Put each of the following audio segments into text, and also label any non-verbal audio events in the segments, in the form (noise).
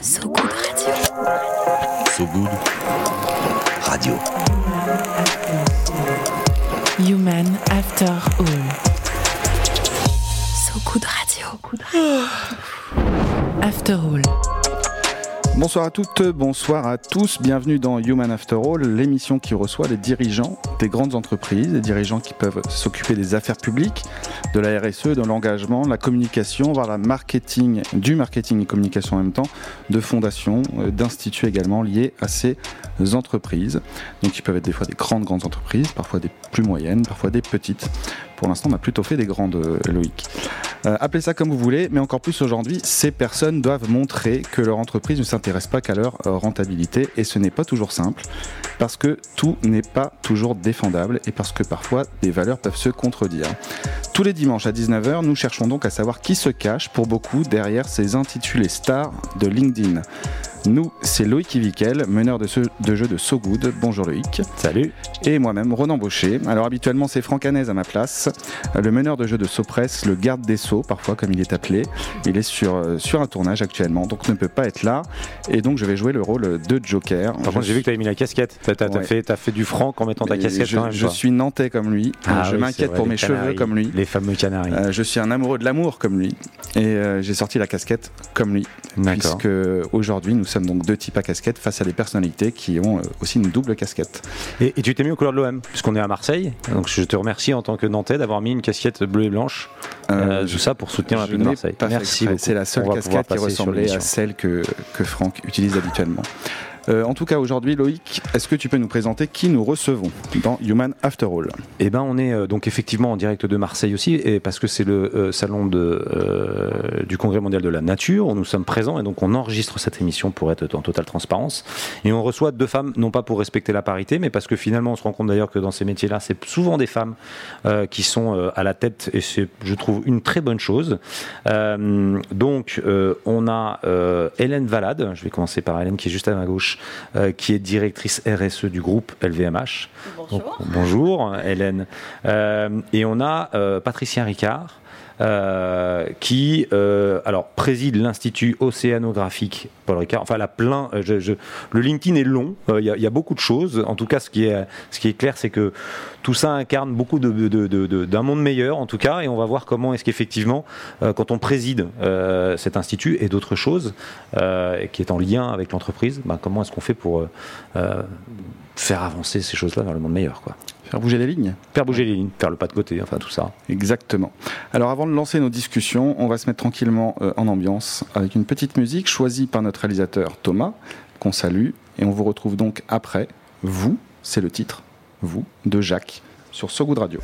So Good Radio. So Good Radio. Human After All. So Good Radio. After All. Bonsoir à toutes, bonsoir à tous, bienvenue dans Human After All, l'émission qui reçoit les dirigeants des grandes entreprises, les dirigeants qui peuvent s'occuper des affaires publiques, de la RSE, de l'engagement, la communication, voire la marketing, du marketing et communication en même temps, de fondations, euh, d'instituts également liés à ces entreprises. Donc ils peuvent être des fois des grandes grandes entreprises, parfois des plus moyennes, parfois des petites. Pour l'instant, on a plutôt fait des grandes, euh, Loïc. Euh, appelez ça comme vous voulez, mais encore plus aujourd'hui, ces personnes doivent montrer que leur entreprise ne s'intéresse pas qu'à leur euh, rentabilité, et ce n'est pas toujours simple, parce que tout n'est pas toujours défendable, et parce que parfois des valeurs peuvent se contredire. Tous les dimanches à 19h, nous cherchons donc à savoir qui se cache pour beaucoup derrière ces intitulés stars de LinkedIn. Nous, c'est Loïc Ivikel, meneur de, ce, de jeu de So Good. Bonjour Loïc. Salut. Et moi-même, Ronan Baucher. Alors habituellement, c'est Franck Hanez à ma place, le meneur de jeu de Sopress, le garde des Sceaux, parfois comme il est appelé. Il est sur, euh, sur un tournage actuellement, donc ne peut pas être là. Et donc je vais jouer le rôle de Joker. Par contre, j'ai vu que tu avais mis la casquette. Tu as, Ouais. fait, as fait du franc en mettant ta Et casquette je, quand même. je suis nantais comme lui, Ah je oui, m'inquiète pour mes cheveux comme lui. Les fameux canaris. Euh, je suis un amoureux de l'amour comme lui et euh, j'ai sorti la casquette comme lui D'accord. puisque aujourd'hui nous sommes donc deux types à casquette face à des personnalités qui ont euh, aussi une double casquette. Et, et tu t'es mis aux couleurs de l'OM, puisqu'on est à Marseille. Donc je te remercie en tant que Nantais d'avoir mis une casquette bleue et blanche. Euh, tout ça pour soutenir l'Olympique de Marseille. Merci. C'est la seule casquette qui ressemblait à celle que, que Franck utilise habituellement. Euh, en tout cas aujourd'hui Loïc, est-ce que tu peux nous présenter qui nous recevons dans Human After All? Eh ben, on est euh, donc effectivement en direct de Marseille aussi, et parce que c'est le euh, salon du Congrès mondial de la nature nous sommes présents, et donc on enregistre cette émission pour être en totale transparence. Et on reçoit deux femmes, non pas pour respecter la parité, mais parce que finalement on se rend compte d'ailleurs que dans ces métiers-là, c'est souvent des femmes qui sont à la tête, et c'est, je trouve, une très bonne chose. Donc, on a Hélène Valade, je vais commencer par Hélène qui est juste à ma gauche, euh, qui est directrice RSE du groupe LVMH. Donc, bonjour Hélène. Euh, et on a euh, Patricia Ricard. Euh, qui euh, alors préside l'institut océanographique Paul Ricard. Enfin, elle a plein. euh, le LinkedIn est long. Il y, a- beaucoup de choses. En tout cas, ce qui est ce qui est clair, c'est que tout ça incarne beaucoup de, d'un monde meilleur, en tout cas. Et on va voir comment est-ce qu'effectivement, quand on préside cet institut et d'autres choses qui est en lien avec l'entreprise, ben, comment est-ce qu'on fait pour faire avancer ces choses-là vers le monde meilleur, quoi. Faire bouger les lignes Faire bouger les lignes, faire le pas de côté, enfin tout ça. Exactement. Alors avant de lancer nos discussions, on va se mettre tranquillement euh, en ambiance avec une petite musique choisie par notre réalisateur Thomas, qu'on salue, et on vous retrouve donc après, vous, c'est le titre, vous, de Jacques, sur So Good Radio.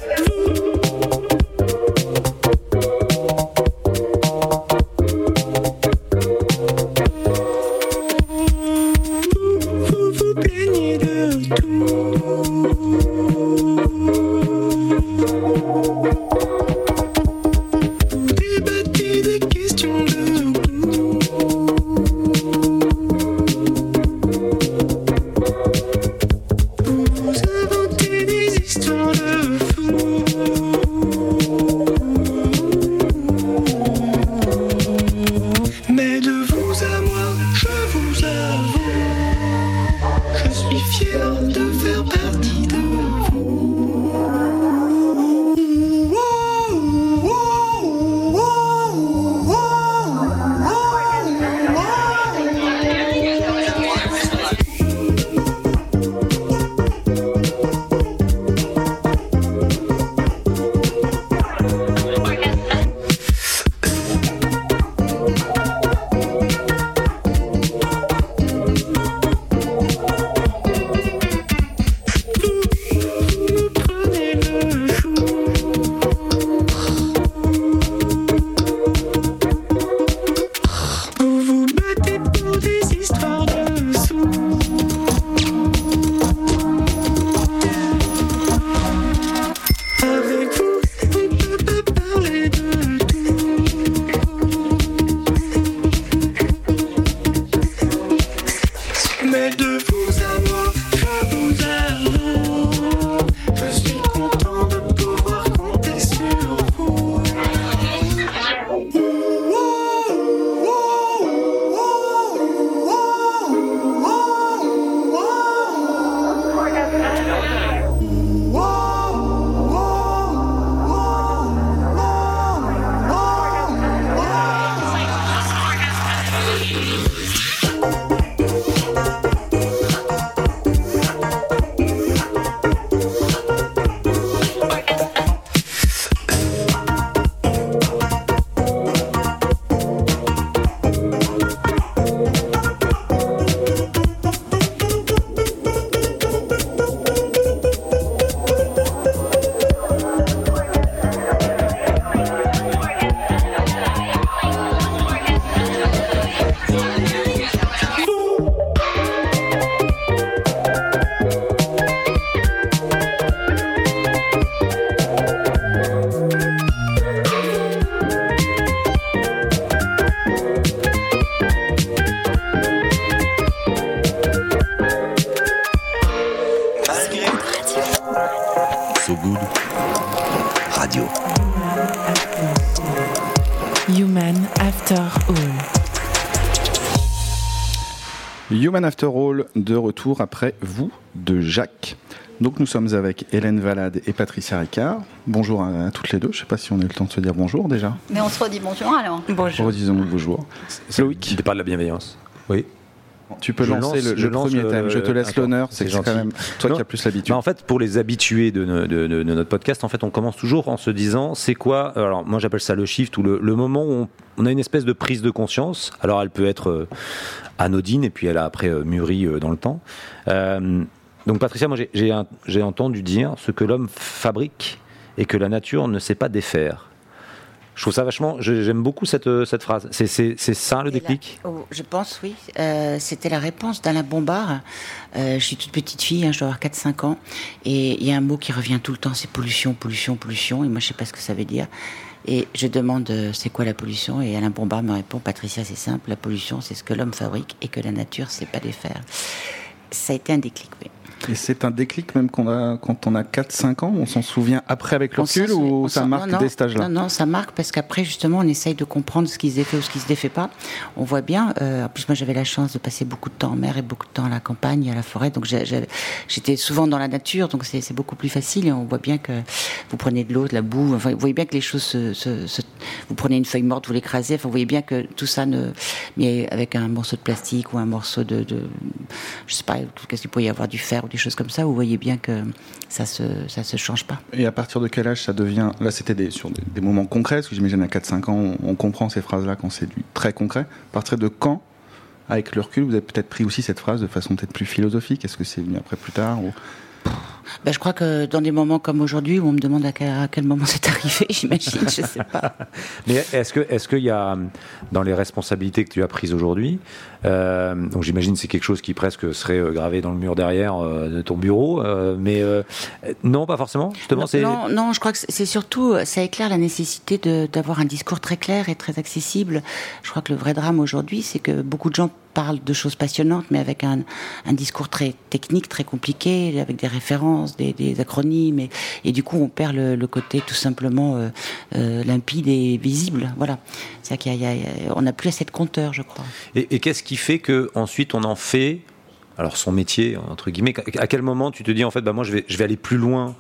Human After All, de retour après vous, de Jacques. Donc nous sommes avec Hélène Valade et Patricia Ricard. Bonjour à, à toutes les deux. Je ne sais pas si on a eu le temps de se dire bonjour déjà. Mais on se redit bonjour alors. Redisons-nous bonjour. Loïc, C'était pas de la bienveillance. Oui. tu peux Je lancer lance- le, je le lance premier le- thème. Je te laisse l'honneur. c'est quand même toi Non. qui as plus l'habitude. Bah, en fait, pour les habitués de, no- de- de- de notre podcast, en fait, on commence toujours en se disant, c'est quoi Alors, moi, j'appelle ça le shift ou le, le moment où on, on a une espèce de prise de conscience. Alors, elle peut être euh, anodine et puis elle a après euh, mûri euh, dans le temps. Euh, donc, Patricia, moi, j'ai- entendu dire ce que l'homme fabrique et que la nature ne sait pas défaire. Je trouve ça vachement. J'aime beaucoup cette, cette phrase. C'est- ça le déclic? la- oh, Je pense, oui. Euh, C'était la réponse d'Alain Bombard. Euh, je suis toute petite fille, hein, je dois avoir 4-5 ans. Et il y a un mot qui revient tout le temps, c'est pollution, pollution, pollution. Et moi, je sais pas ce que ça veut dire. Et je demande, euh, c'est quoi la pollution? Et Alain Bombard me répond, Patricia, c'est simple, la pollution, c'est ce que l'homme fabrique et que la nature sait pas défaire. Ça a été un déclic, oui. Et c'est un déclic même qu'on a quand on a 4-5 ans. On s'en souvient après avec le recul ou ça marque non, cet âge-là Non, non, ça marque parce qu'après, justement, on essaye de comprendre ce qui se défait ou ce qui se défait pas. On voit bien, euh, en plus, moi, j'avais la chance de passer beaucoup de temps en mer et beaucoup de temps à la campagne, à la forêt. Donc, j'étais souvent dans la nature, donc c'est c'est beaucoup plus facile. Et on voit bien que vous prenez de l'eau, de la boue. Enfin, vous voyez bien que les choses se, se- se- Vous prenez une feuille morte, vous l'écrasez. Enfin, vous voyez bien que tout ça ne. Mais avec un morceau de plastique ou un morceau de. de je sais pas, qu'est-ce qu'il peut y avoir du fer ou des choses comme ça, vous voyez bien que ça se, ça se change pas. Et à partir de quel âge ça devient Là, c'était sur des, moments concrets, parce que j'imagine à 4-5 ans, on, comprend ces phrases-là quand c'est du très concret. À partir de quand, avec le recul, vous avez peut-être pris aussi cette phrase de façon peut-être plus philosophique? Est-ce que c'est venu après plus tard. Ben, je crois que dans des moments comme aujourd'hui, où on me demande à quel, à quel moment (laughs) c'est arrivé, j'imagine, je sais pas. (laughs) Mais est-ce qu'il y a dans les responsabilités que tu as prises aujourd'hui, euh, donc j'imagine que c'est quelque chose qui presque serait euh, gravé dans le mur derrière euh, de ton bureau, euh, mais non pas forcément. Justement, Non, non, je crois que c'est surtout, ça éclaire la nécessité d'avoir un discours très clair et très accessible. Je crois que le vrai drame aujourd'hui, c'est que beaucoup de gens parlent de choses passionnantes, mais avec un, discours très technique, très compliqué, avec des références, des, acronymes, et, du coup, on perd le, côté tout simplement euh, euh, limpide et visible. Voilà. C'est-à-dire qu'il y a- y a- on n'a plus assez de compteurs, je crois. et, et qu'est-ce qui fait que ensuite on en fait alors son métier entre guillemets à quel moment tu te dis en fait bah moi je vais je vais aller plus loin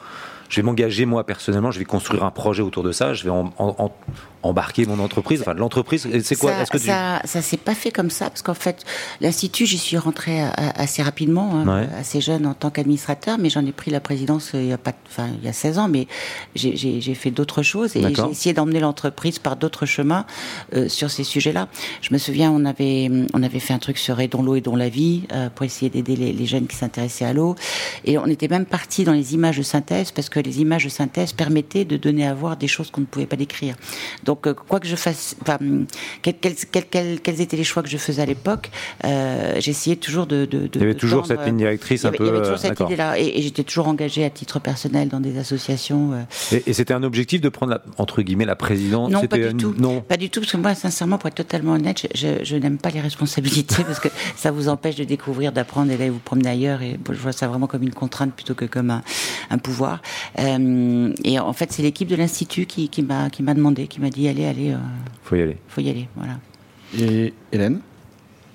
je vais m'engager moi personnellement je vais construire un projet autour de ça je vais en- en- en- embarquer mon entreprise enfin l'entreprise et c'est quoi? Ça, que tu ça, ça s'est pas fait comme ça parce qu'en fait, l'institut, j'y suis rentrée a- a- assez rapidement, hein, Ouais. assez jeune en tant qu'administrateur, mais j'en ai pris la présidence euh, il y a pas, enfin il y a 16 ans, mais j'ai- fait d'autres choses et j'ai essayé d'emmener l'entreprise par d'autres chemins euh, sur ces sujets-là. Je me souviens, on avait on avait fait un truc sur Aidons l'eau, Aidons la vie euh, pour essayer d'aider les, les jeunes qui s'intéressaient à l'eau, et on était même parti dans les images de synthèse parce que les images de synthèse permettaient de donner à voir des choses qu'on ne pouvait pas décrire. Donc, euh, quoi que je fasse, enfin, quels, quels, quels- quels- quels étaient les choix que je faisais à l'époque, euh, j'essayais toujours de, de, de- il y avait toujours tendre, cette ligne directrice il y un avait, peu il y avait euh, toujours cette idée-là, et, et j'étais toujours engagée à titre personnel dans des associations. euh, et, et c'était un objectif de prendre la, entre guillemets la présidence? Non, pas du tout. non Pas du tout, parce que moi, sincèrement, pour être totalement honnête, je, je- je n'aime pas les responsabilités (laughs) parce que ça vous empêche de découvrir, d'apprendre et d'aller vous promener ailleurs. Et bon, je vois ça vraiment comme une contrainte plutôt que comme un, un pouvoir. Euh, et en fait, c'est l'équipe de l'institut qui, qui m'a qui m'a demandé, qui m'a dit allez, allez, euh, faut y aller faut y aller. Voilà. Et Hélène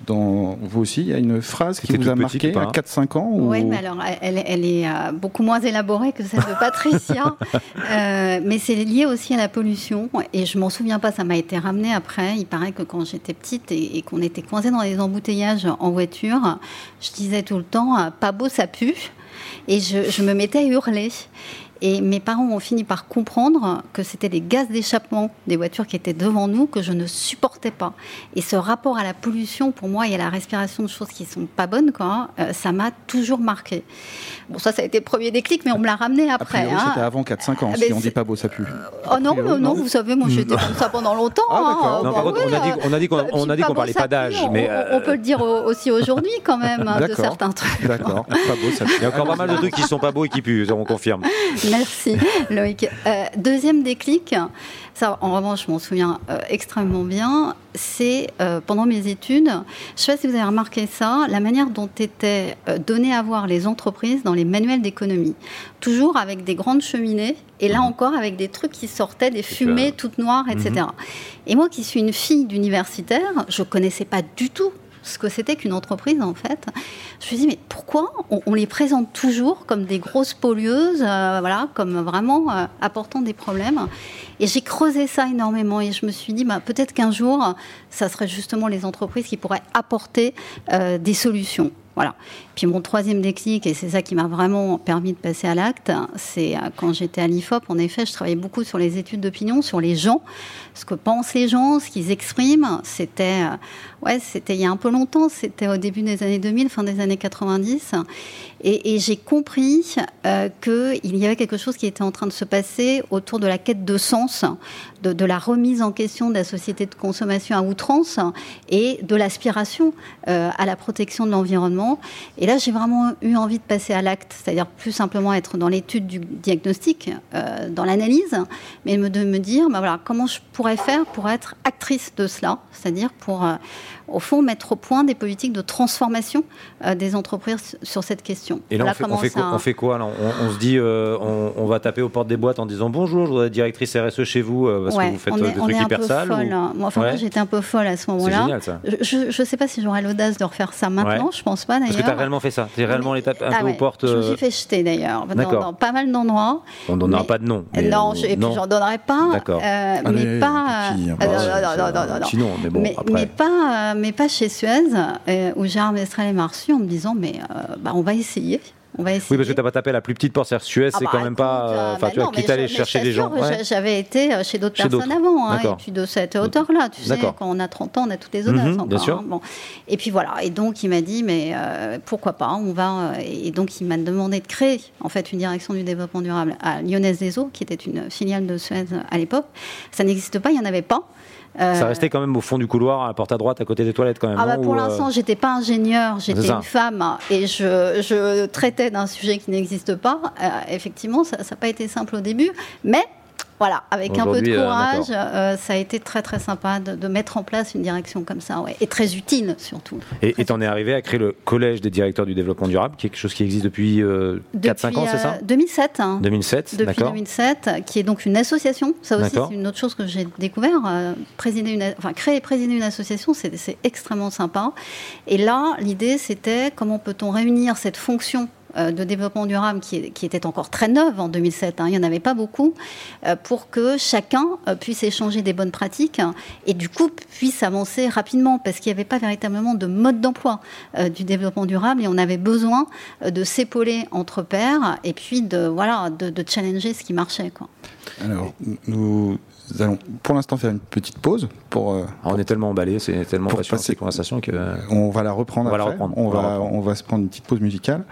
dans vous aussi, il y a une phrase qui vous a marqué à hein 4-5 ans Oui, ou- mais alors elle, elle est euh, beaucoup moins élaborée que celle de (laughs) Patricia, Euh, mais c'est lié aussi à la pollution. Et je m'en souviens pas, ça m'a été ramené après. Il paraît que quand j'étais petite et, et qu'on était coincés dans les embouteillages en voiture, je disais tout le temps euh, pas beau, ça pue. Et je, je me mettais à hurler. Et mes parents ont fini par comprendre que c'était les gaz d'échappement des voitures qui étaient devant nous que je ne supportais pas. Et ce rapport à la pollution, pour moi, et à la respiration de choses qui sont pas bonnes, quoi, euh, ça m'a toujours marqué. Bon, ça, ça a été le premier déclic, mais on me l'a ramené après. priori, hein. c'était avant 4-5 ans, Ah, si on dit pas beau, ça pue. Oh non, priori, non, non, non. vous savez, moi j'étais comme ça pendant longtemps. Ah, d'accord. hein. Non, Bah par contre, oui, on a dit, qu'on bon, parlait pas d'âge, mais on, euh, on peut le dire au- aussi aujourd'hui quand même de certains trucs. D'accord, pas beau, ça pue. il y a encore pas mal de trucs qui sont pas beaux et qui puent, on confirme. (laughs) Merci Loïc. Euh, deuxième déclic, ça en revanche je m'en souviens euh, extrêmement bien, c'est euh, pendant mes études, je ne sais pas si vous avez remarqué ça, la manière dont étaient euh, données à voir les entreprises dans les manuels d'économie. Toujours avec des grandes cheminées et là encore avec des trucs qui sortaient, des fumées toutes noires, etc. Et moi qui suis une fille d'universitaire, je connaissais pas du tout ce que c'était qu'une entreprise en fait. Je me suis dit mais pourquoi on, les présente toujours comme des grosses pollueuses, euh, voilà, comme vraiment euh, apportant des problèmes? Et j'ai creusé ça énormément et je me suis dit bah, peut-être qu'un jour ça serait justement les entreprises qui pourraient apporter euh, des solutions. Voilà. Puis mon troisième déclic, et c'est ça qui m'a vraiment permis de passer à l'acte, c'est quand j'étais à l'IFOP, en effet, je travaillais beaucoup sur les études d'opinion, sur les gens, ce que pensent les gens, ce qu'ils expriment. C'était, euh, ouais, il y a un peu longtemps, c'était au début des années 2000, fin des années 90. Et, j'ai compris euh, qu'il y avait quelque chose qui était en train de se passer autour de la quête de sens, de, la remise en question de la société de consommation à outrance et de l'aspiration euh, à la protection de l'environnement. Et là, j'ai vraiment eu envie de passer à l'acte, c'est-à-dire plus simplement être dans l'étude du diagnostic, dans l'analyse, mais de me dire bah voilà, comment je pourrais faire pour être actrice de cela, c'est-à-dire pour, euh, au fond, mettre au point des politiques de transformation euh, des entreprises sur cette question. Et là, Voilà on, fait, on comment fait ça- quoi, on fait quoi, là? On, on se dit, euh, on, on va taper aux portes des boîtes en disant bonjour, je voudrais être directrice RSE chez vous euh, parce Ouais, que vous faites est, des trucs hyper sales. folle. ou- hein. Moi, enfin, Ouais. moi, j'étais un peu folle à ce C'est moment-là. génial ça. Je ne sais pas si j'aurais l'audace de refaire ça maintenant, Ouais. je pense pas Parce que tu as d'ailleurs. réellement fait ça. Tu es réellement allé taper un Ah peu ouais, aux portes. Je me suis fait jeter d'ailleurs, dans, pas mal d'endroits. On donnera mais- pas de nom. mais non, on- je- et puis j'en donnerai pas. D'accord. euh, Allez, mais pas. non, mais bon, mais, après. mais pas, mais pas chez Suez, euh, où Gérard Mestrel m'a reçu en me disant mais euh, bah, on va essayer. On va essayer. Oui, parce que tu pas tapé la plus petite porte. C'est-à-dire Suez, Ah c'est bah, quand même pas. écoute, euh, euh, Enfin, bah tu vois, quitte à aller chercher des gens. Ouais. J'avais été euh, chez d'autres personnes avant, hein, et puis de cette hauteur-là. Tu sais, quand on a 30 ans, on a toutes les audaces encore. bien sûr. hein. Bon. Et puis voilà. Et donc il m'a dit, mais euh, pourquoi pas On va. euh, et donc il m'a demandé de créer en fait une direction du développement durable à Lyonnaise des Eaux, qui était une filiale de Suez à l'époque. Ça n'existe pas, il n'y en avait pas. Euh, Ça restait quand même au fond du couloir, à la porte à droite, à côté des toilettes quand même. ah bah non pour Ou, euh, l'instant, j'étais pas ingénieure, j'étais une femme et je, je traitais d'un sujet qui n'existe pas. Euh, effectivement, ça n'a pas été simple au début, mais voilà, avec un peu de euh, courage, euh, ça a été très très sympa de, de mettre en place une direction comme ça, ouais, et très utile surtout. Et t'en es arrivé à créer le collège des directeurs du développement durable, quelque chose qui existe depuis euh, 4-5 ans, c'est ça euh, 2007. hein. 2007, Depuis d'accord 2007, qui est donc une association. Ça aussi, c'est une autre chose que j'ai découvert. Euh, présider une, enfin, créer et présider une association, c'est extrêmement sympa. Et là, l'idée, c'était comment peut-on réunir cette fonction euh, de développement durable qui, était encore très neuve en 2007, hein, il n'y en avait pas beaucoup, euh, pour que chacun euh, puisse échanger des bonnes pratiques et du coup puisse avancer rapidement parce qu'il n'y avait pas véritablement de mode d'emploi euh, du développement durable et on avait besoin euh, de s'épauler entre pairs et puis de, voilà, de, de challenger ce qui marchait. Quoi. Alors, nous allons pour l'instant faire une petite pause pour. euh, Ah, On est tellement emballé, c'est tellement passionnant cette conversation que. On va la reprendre On va la après. reprendre, On, on va la va, reprendre. on va se prendre une petite pause musicale.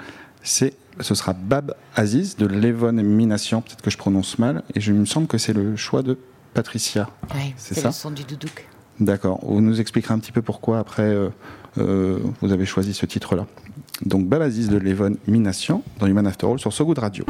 C'est, ce sera Bab Aziz de Levon Minassian, peut-être que je prononce mal, et je, il me semble que c'est le choix de Patricia. Ouais, C'est ça le son du doudouk. D'accord. Vous nous expliquerez un petit peu pourquoi après euh, euh, vous avez choisi ce titre-là. Donc Bab Aziz de Levon Minassian dans Human After All sur So Good Radio.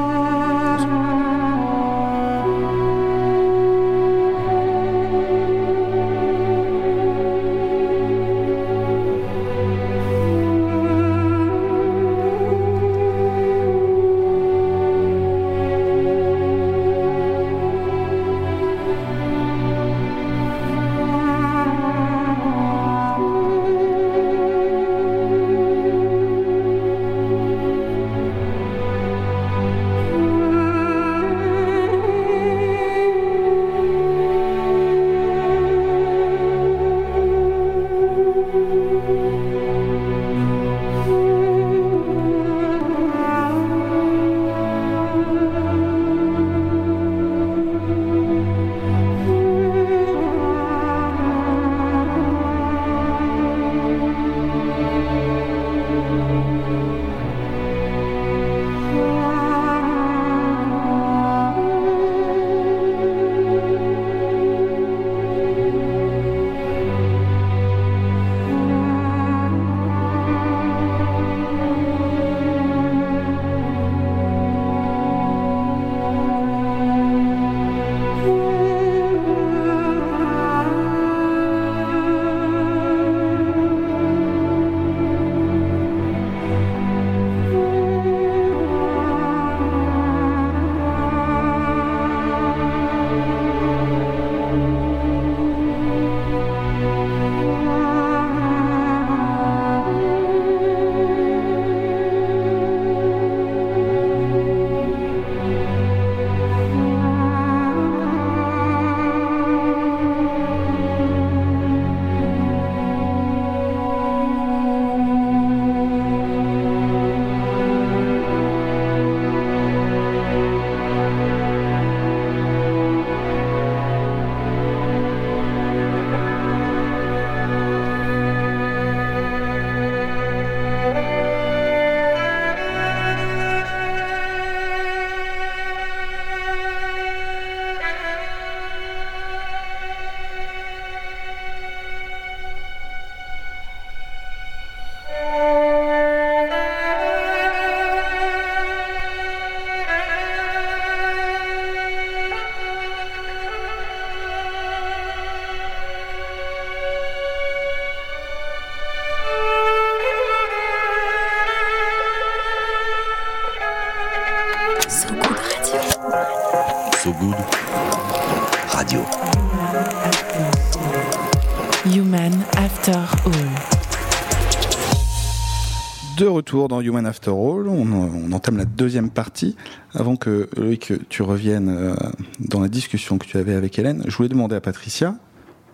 Retour dans Human After All, on, on entame la deuxième partie. Avant que Loïc, tu reviennes euh, dans la discussion que tu avais avec Hélène, je voulais demander à Patricia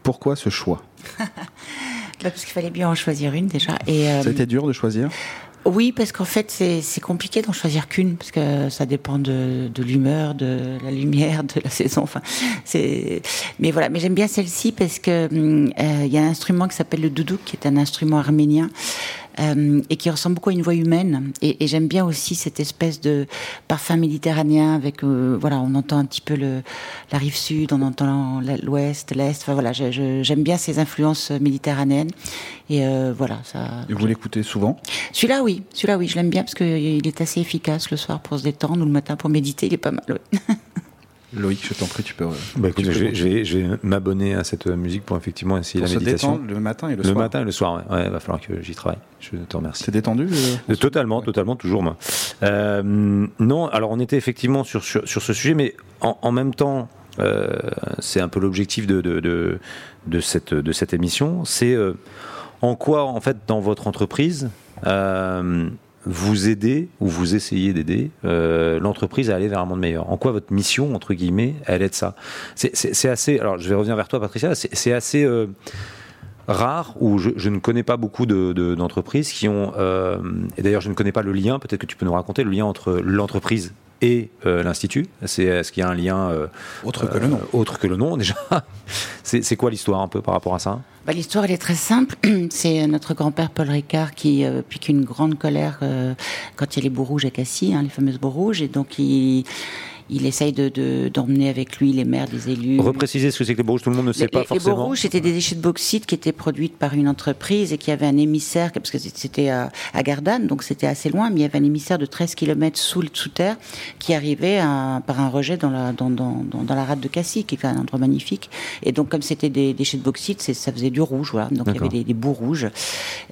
pourquoi ce choix? (laughs) Bah, parce qu'il fallait bien en choisir une déjà. Et, euh, Ça a été dur de choisir? Oui, parce qu'en fait, c'est compliqué d'en choisir qu'une, parce que ça dépend de, de l'humeur, de la lumière, de la (laughs) saison. Enfin, c'est. Mais voilà, mais j'aime bien celle-ci parce que hum, euh, il y a un instrument qui s'appelle le doudouk, qui est un instrument arménien. Euh, et qui ressemble beaucoup à une voix humaine. Et, et j'aime bien aussi cette espèce de parfum méditerranéen avec, euh, voilà, on entend un petit peu le, la rive sud, on entend l'ouest, l'est. Enfin voilà, j'aime bien ces influences méditerranéennes. Et euh, voilà, ça. Et vous l'écoutez souvent? Celui-là, oui. Celui-là, oui, je l'aime bien parce qu'il est assez efficace le soir pour se détendre ou le matin pour méditer. Il est pas mal. ouais. (laughs) Loïc, je t'en prie, tu peux. Bah, écoute, tu peux je, vais- je vais, je vais m'abonner à cette musique pour effectivement essayer pour la se méditation. détendre le matin et le, Le soir. matin et le soir, ouais. Ouais, va falloir que j'y travaille. Je te remercie. C'est détendu euh, Euh, Totalement, totalement, toujours moi. Euh, non, alors on était effectivement sur, sur, sur ce sujet, mais en, en même temps, euh, c'est un peu l'objectif de, de, de, de cette, de cette émission, c'est euh, en quoi, en fait, dans votre entreprise, euh, vous aidez ou vous essayez d'aider euh, l'entreprise à aller vers un monde meilleur. En quoi votre mission, entre guillemets, elle est de ça C'est- assez. Alors, je vais revenir vers toi, Patricia. C'est assez. euh, rare où je, ne connais pas beaucoup de- de- d'entreprises qui ont euh, et d'ailleurs je ne connais pas le lien peut-être que tu peux nous raconter le lien entre l'entreprise et euh, l'institut c'est est-ce qu'il y a un lien euh, Autre que le nom. euh, autre que le nom (laughs) déjà? C'est c'est quoi l'histoire un peu par rapport à ça? Bah, L'histoire, elle est très simple. (clears throat) C'est notre grand-père Paul Ricard qui euh, pique une grande colère euh, quand il y a les bouts rouges à Cassis, hein, les fameuses bouts rouges, et donc il, il essaye de- de- d'emmener avec lui les maires, les élus. repréciser ce que c'est que les Bourges tout le monde ne sait Les, pas les- les forcément rouges, c'était des déchets de bauxite qui étaient produits par une entreprise et qui avait un émissaire, parce que c'était à, à Gardanne, donc c'était assez loin, mais il y avait un émissaire de 13 km sous, sous terre qui arrivait à- par un rejet dans la, dans, dans, dans, dans la rade de Cassis, qui est un endroit magnifique. Et donc, comme c'était des déchets de bauxite, ça faisait du rouge, voilà. Donc, il y avait des, des bouts rouges.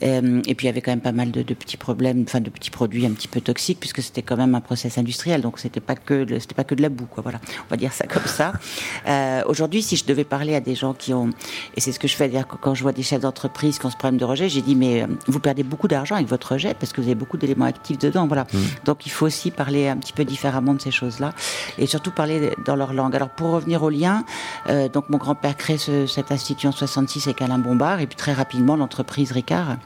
Euh, et puis, il y avait quand même pas mal de, de petits problèmes, enfin, de petits produits un petit peu toxiques, puisque c'était quand même un process industriel. Donc, c'était pas que, le- c'était pas que de la boue, quoi, voilà. On va dire ça comme ça. Euh, Aujourd'hui, si je devais parler à des gens qui ont, et c'est ce que je fais, dire quand je vois des chefs d'entreprise qui ont ce problème de rejet, j'ai dit, mais euh, vous perdez beaucoup d'argent avec votre rejet parce que vous avez beaucoup d'éléments actifs dedans, voilà. Donc, il faut aussi parler un petit peu différemment de ces choses-là et surtout parler dans leur langue. Alors, pour revenir au lien, euh, donc mon grand-père crée ce- cet institut en 66 avec Alain Bombard et puis très rapidement, l'entreprise Ricard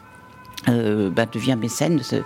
euh, bah, devient mécène de, ce,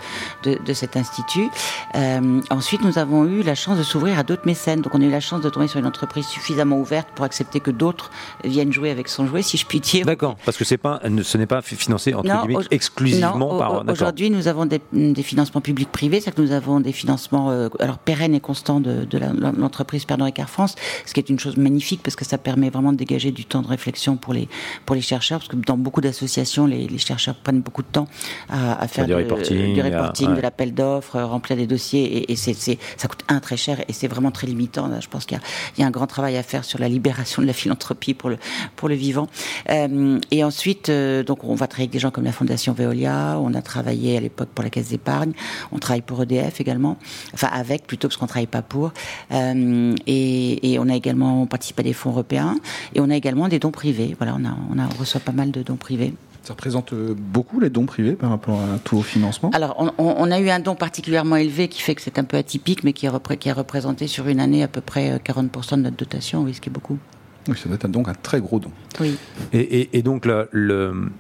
de, de cet institut. Euh, ensuite, nous avons eu la chance de s'ouvrir à d'autres mécènes. Donc, on a eu la chance de tomber sur une entreprise suffisamment ouverte pour accepter que d'autres viennent jouer avec son jouet, si je puis dire. d'accord parce que c'est pas ce n'est pas financé entre Non, guillemets exclusivement non, par. Aujourd'hui, nous avons des, des financements publics-privés, c'est-à-dire que nous avons des financements euh, alors pérennes et constants de, de l'entreprise Pernod Ricard France, ce qui est une chose magnifique parce que ça permet vraiment de dégager du temps de réflexion pour les pour les chercheurs, parce que dans beaucoup d'associations, les, les chercheurs prennent beaucoup de temps à, à faire du reporting, du à- reporting, ouais. de l'appel d'offres, euh, remplir des dossiers, et, et c'est, c'est- ça coûte un très cher et c'est vraiment très limitant. Là, je pense qu'il y a, il y a un grand travail à faire sur la libération de la philanthropie pour le pour le vivant. Euh, et ensuite, euh, donc on va travailler avec des gens comme la Fondation Veolia. On a travaillé à l'époque pour la Caisse d'épargne. On travaille pour EDF également, enfin avec plutôt parce qu'on travaille pas pour. Euh, et, et on a également participé à des fonds européens et on a également des dons privés. Voilà, on a on a on reçoit pas mal de dons privés. Ça représente euh, beaucoup les dons privés par rapport à tout au financement? Alors, on, a eu un don particulièrement élevé qui fait que c'est un peu atypique, mais qui a, repré- qui a représenté sur une année à peu près euh, 40% de notre dotation, oui, ce qui est beaucoup. Oui, ça doit être donc un très gros don. Oui. Et, et- et donc, le, le-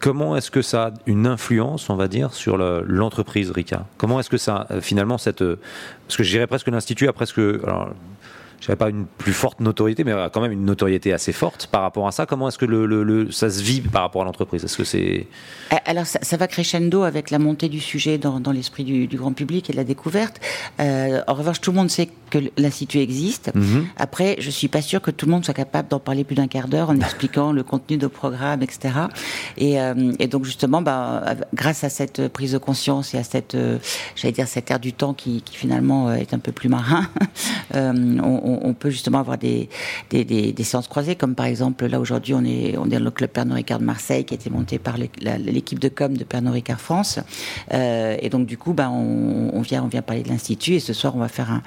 comment est-ce que ça a une influence, on va dire, sur le- l'entreprise RICA Comment est-ce que ça, euh, finalement, cette. euh, Parce que je dirais presque que l'Institut a presque. Alors, je dirais pas une plus forte notoriété, mais quand même une notoriété assez forte par rapport à ça. Comment est-ce que ça se vit par rapport à l'entreprise? Est-ce que c'est. Euh, Alors, ça, va crescendo avec la montée du sujet dans, l'esprit du, du grand public et de la découverte. Euh, en revanche, tout le monde sait que l'Institut existe. Mhm. Après, je suis pas sûre que tout le monde soit capable d'en parler plus d'un quart d'heure en (laughs) expliquant le contenu de programme, etc. Et, euh, et donc, justement, bah, grâce à cette prise de conscience et à cette, euh, j'allais dire, cet air du temps qui, qui finalement euh, est un peu plus marin, (laughs) on, peut justement avoir des, des, des, des séances croisées, comme par exemple là aujourd'hui on est on est dans le club Pernod Ricard de Marseille qui a été monté par l'équipe de com de Pernod Ricard France, et donc du coup on, on vient on vient parler de l'institut et ce soir on va faire un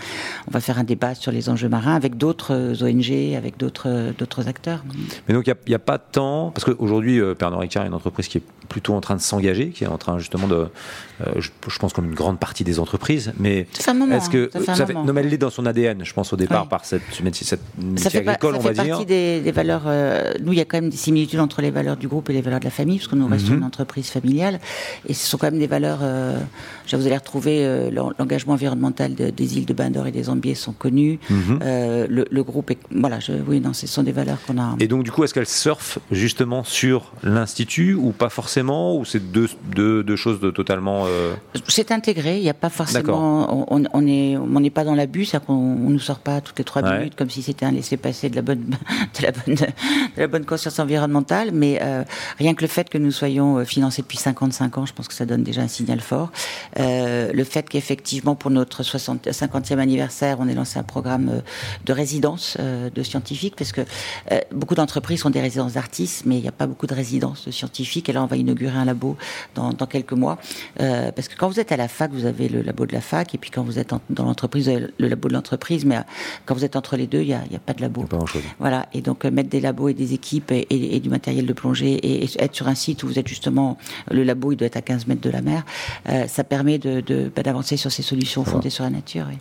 on va faire un débat sur les enjeux marins avec d'autres euh, ONG, avec d'autres d'autres acteurs. Mais donc, il n'y a, pas tant. Parce qu'aujourd'hui, euh, Pernod Ricard est une entreprise qui est plutôt en train de s'engager, qui est en train justement de. euh, je, je pense comme une grande partie des entreprises. Mais est-ce que. ça fait ça fait- moment. non, mais elle est dans son ADN, je pense, au départ, Oui. par cette, ce métier, cette métier Ça fait, pas- agricole, ça on fait va dire. partie des, des valeurs. euh, nous, il y a quand même des similitudes entre les valeurs du groupe et les valeurs de la famille, parce que nous restons Mhm. une entreprise familiale. Et ce sont quand même des valeurs. Euh, vous allez retrouver euh, l'en- l'engagement environnemental de- des îles de Bandor et des Ambiers sont connus. Mhm. Euh, le, le groupe est. Voilà, je, oui, non, ce sont des valeurs qu'on a. Et donc, du coup, est-ce qu'elle surfe justement sur l'Institut ou pas forcément Ou c'est deux, deux, deux choses de totalement. euh, C'est intégré, il n'y a pas forcément. On on est, on n'est pas dans l'abus, c'est-à-dire qu'on on nous sort pas toutes les trois Ouais. minutes comme si c'était un laisser-passer de la bonne, (laughs) de la bonne, de la bonne conscience environnementale. Mais rien que le fait que nous soyons financés depuis 55 ans, je pense que ça donne déjà un signal fort. Euh, le fait qu'effectivement pour notre 60, 50e anniversaire, on ait lancé un programme euh, de résidence euh, de scientifiques, parce que euh, beaucoup d'entreprises ont des résidences d'artistes, mais il n'y a pas beaucoup de résidences de scientifiques. Et là, on va inaugurer un labo dans, dans quelques mois. Euh, parce que quand vous êtes à la fac, vous avez le labo de la fac, et puis quand vous êtes en- dans l'entreprise, vous avez le labo de l'entreprise, mais euh, quand vous êtes entre les deux, il n'y a, pas de labo. pas. Voilà, et donc euh, mettre des labos et des équipes et, et- et du matériel de plongée et, et être sur un site où vous êtes justement, le labo il doit être à 15 mètres de la mer, euh, ça permet de, de- bah, d'avancer sur ces solutions fondées sur la nature. oui.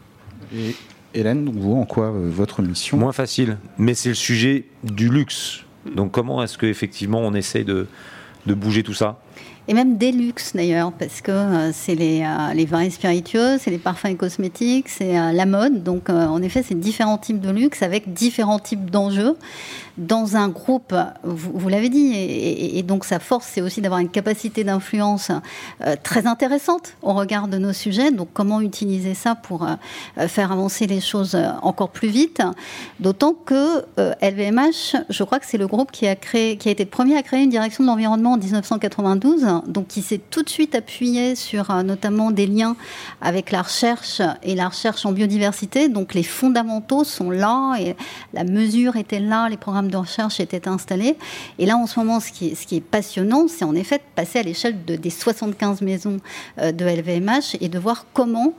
Et Hélène, donc vous, en quoi euh, votre mission Moins facile, mais c'est le sujet du luxe. Donc comment est-ce qu'effectivement on essaye de, de bouger tout ça? Et même des luxes d'ailleurs, parce que euh, c'est les, euh, les vins et spiritueux, c'est les parfums et cosmétiques, c'est euh, la mode. Donc euh, en effet, c'est différents types de luxe avec différents types d'enjeux. Dans un groupe, vous, l'avez dit, et, donc sa force, c'est aussi d'avoir une capacité d'influence euh, très intéressante au regard de nos sujets. Donc comment utiliser ça pour euh, faire avancer les choses euh, encore plus vite? D'autant que euh, LVMH, je crois que c'est le groupe qui a été le premier à créer une direction de l'environnement en 1992, donc qui s'est tout de suite appuyé sur notamment des liens avec la recherche et la recherche en biodiversité. Donc les fondamentaux sont là et la mesure était là, les programmes de recherche étaient installés. Et là, en ce moment, ce qui est, ce qui est passionnant, c'est en effet de passer à l'échelle de, des 75 maisons euh, de LVMH et de voir comment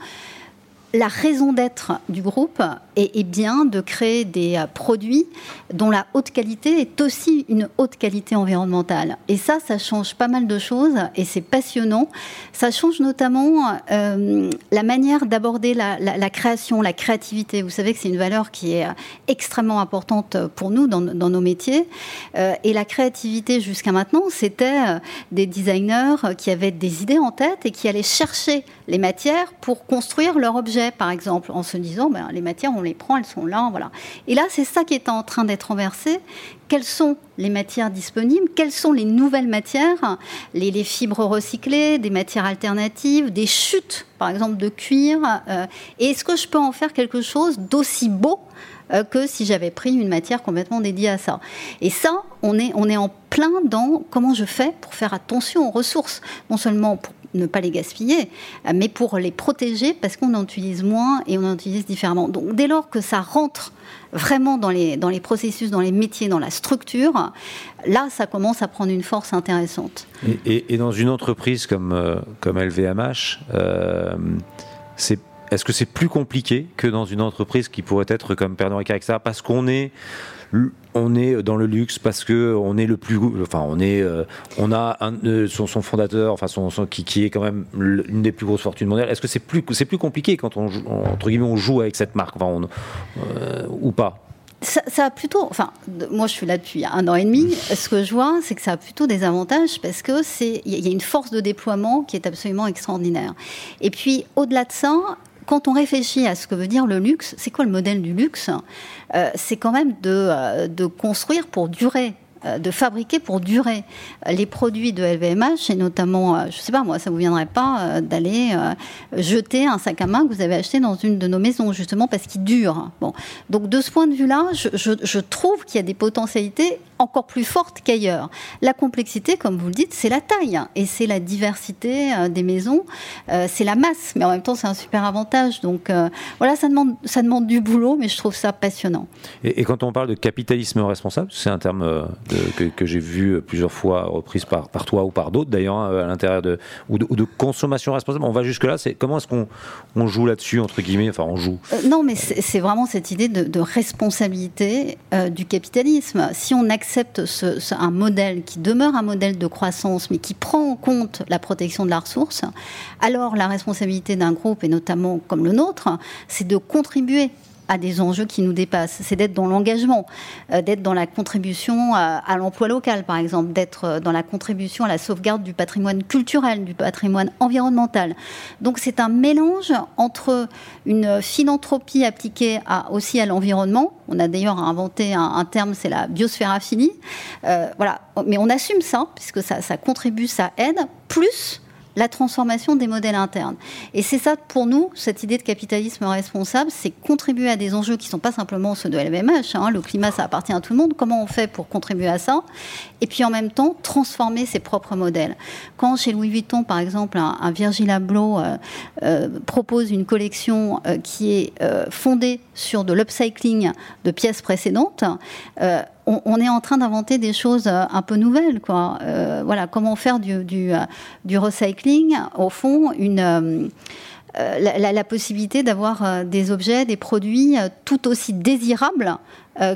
la raison d'être du groupe est, bien de créer des euh, produits dont la haute qualité est aussi une haute qualité environnementale. Et ça, ça change pas mal de choses et c'est passionnant. Ça change notamment euh, la manière d'aborder la, création, la créativité. Vous savez que c'est une valeur qui est euh, extrêmement importante pour nous dans, nos métiers. Et la créativité jusqu'à maintenant, c'était des designers qui avaient des idées en tête et qui allaient chercher les matières pour construire leur objet, par exemple, en se disant, ben, les matières, on les prend, elles sont là, voilà. Et là, c'est ça qui est en train d'être renversé. Quelles sont les matières disponibles? Quelles sont les nouvelles matières? Les, fibres recyclées, des matières alternatives, des chutes, par exemple, de cuir euh, Et est-ce que je peux en faire quelque chose d'aussi beau euh, que si j'avais pris une matière complètement dédiée à ça? Et ça, on est, on est en plein dans comment je fais pour faire attention aux ressources, non seulement pour ne pas les gaspiller, euh, mais pour les protéger parce qu'on en utilise moins et on en utilise différemment. Donc dès lors que ça rentre vraiment dans les, dans les processus, dans les métiers, dans la structure, là, ça commence à prendre une force intéressante. Et, dans une entreprise comme, euh, comme LVMH, euh, c'est est-ce que c'est plus compliqué que dans une entreprise qui pourrait être comme Pernod Ricard, etc. Parce qu'on est on est dans le luxe parce que on est le plus enfin on est euh, on a un, euh, son, fondateur enfin son, qui, qui est quand même une des plus grosses fortunes mondiales est-ce que c'est plus c'est plus compliqué quand on entre guillemets on joue avec cette marque? Euh, ou pas? Ça, ça a plutôt, enfin, moi je suis là depuis un an et demi. Ce que je vois, c'est que ça a plutôt des avantages parce que c'est, il y a une force de déploiement qui est absolument extraordinaire. Et puis au-delà de ça, quand on réfléchit à ce que veut dire le luxe, c'est quoi le modèle du luxe Euh, C'est quand même de, euh, construire pour durer euh, de fabriquer pour durer les produits de LVMH et notamment, je sais pas moi, ça vous viendrait pas d'aller jeter un sac à main que vous avez acheté dans une de nos maisons justement parce qu'il dure. Donc de ce point de vue-là, je trouve qu'il y a des potentialités encore plus forte qu'ailleurs. La complexité, comme vous le dites, c'est la taille et c'est la diversité euh, des maisons, euh, c'est la masse, mais en même temps c'est un super avantage. Donc euh, voilà, ça demande, ça demande du boulot, mais je trouve ça passionnant. Et, et quand on parle de capitalisme responsable, c'est un terme de- que, que j'ai vu plusieurs fois reprise par, par toi ou par d'autres d'ailleurs hein, à l'intérieur de ou, de ou de consommation responsable. On va jusque là. C'est comment est-ce qu'on on joue là-dessus entre guillemets Enfin, on joue? Euh, non, mais c'est c'est vraiment cette idée de, de responsabilité euh, du capitalisme. Si on accepte ce- ce- un modèle qui demeure un modèle de croissance, mais qui prend en compte la protection de la ressource, alors la responsabilité d'un groupe, et notamment comme le nôtre, c'est de contribuer à des enjeux qui nous dépassent. C'est d'être dans l'engagement, euh, d'être dans la contribution à, l'emploi local, par exemple, d'être euh, dans la contribution à la sauvegarde du patrimoine culturel, du patrimoine environnemental. Donc c'est un mélange entre une philanthropie appliquée aussi à l'environnement. On a d'ailleurs inventé un, un terme, c'est la biosphéraphilie. Euh, voilà, mais on assume ça puisque ça, ça contribue, ça aide, plus la transformation des modèles internes. Et c'est ça, pour nous, cette idée de capitalisme responsable, c'est contribuer à des enjeux qui ne sont pas simplement ceux de LVMH. hein. Le climat, ça appartient à tout le monde. Comment on fait pour contribuer à ça? Et puis en même temps, transformer ses propres modèles. Quand chez Louis Vuitton, par exemple, un, Virgil Abloh euh, euh, propose une collection euh, qui est fondée sur de l'upcycling de pièces précédentes, euh, on, est en train d'inventer des choses euh, un peu nouvelles. Quoi. Euh, voilà, comment faire du, recycling, au fond, une, la, la- la possibilité d'avoir des objets, des produits tout aussi désirables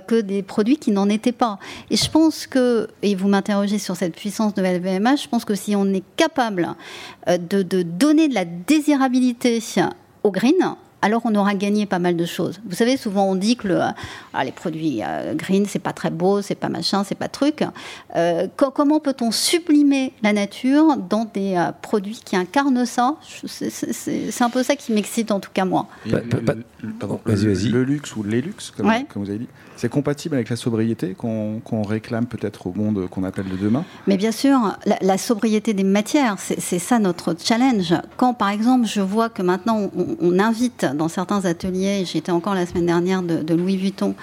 que des produits qui n'en étaient pas. Et je pense que, et vous m'interrogez sur cette puissance de LVMH, je pense que si on est capable de, de donner de la désirabilité au green, alors on aura gagné pas mal de choses. Vous savez, souvent on dit que le, ah, les produits euh, green, c'est pas très beau, c'est pas machin, c'est pas truc. Euh, co- comment peut-on sublimer la nature dans des euh, produits qui incarnent ça? C'est- un peu ça qui m'excite en tout cas moi. Pas- le, pas- le- le- pardon, le- luxe ou les luxes, comme, Ouais. comme vous avez dit, c'est compatible avec la sobriété qu'on réclame peut-être au monde qu'on appelle de demain? Mais bien sûr, la, sobriété des matières, c'est ça notre challenge. Quand, par exemple, je vois que maintenant on, invite dans certains ateliers, j'étais encore la semaine dernière de, Louis Vuitton,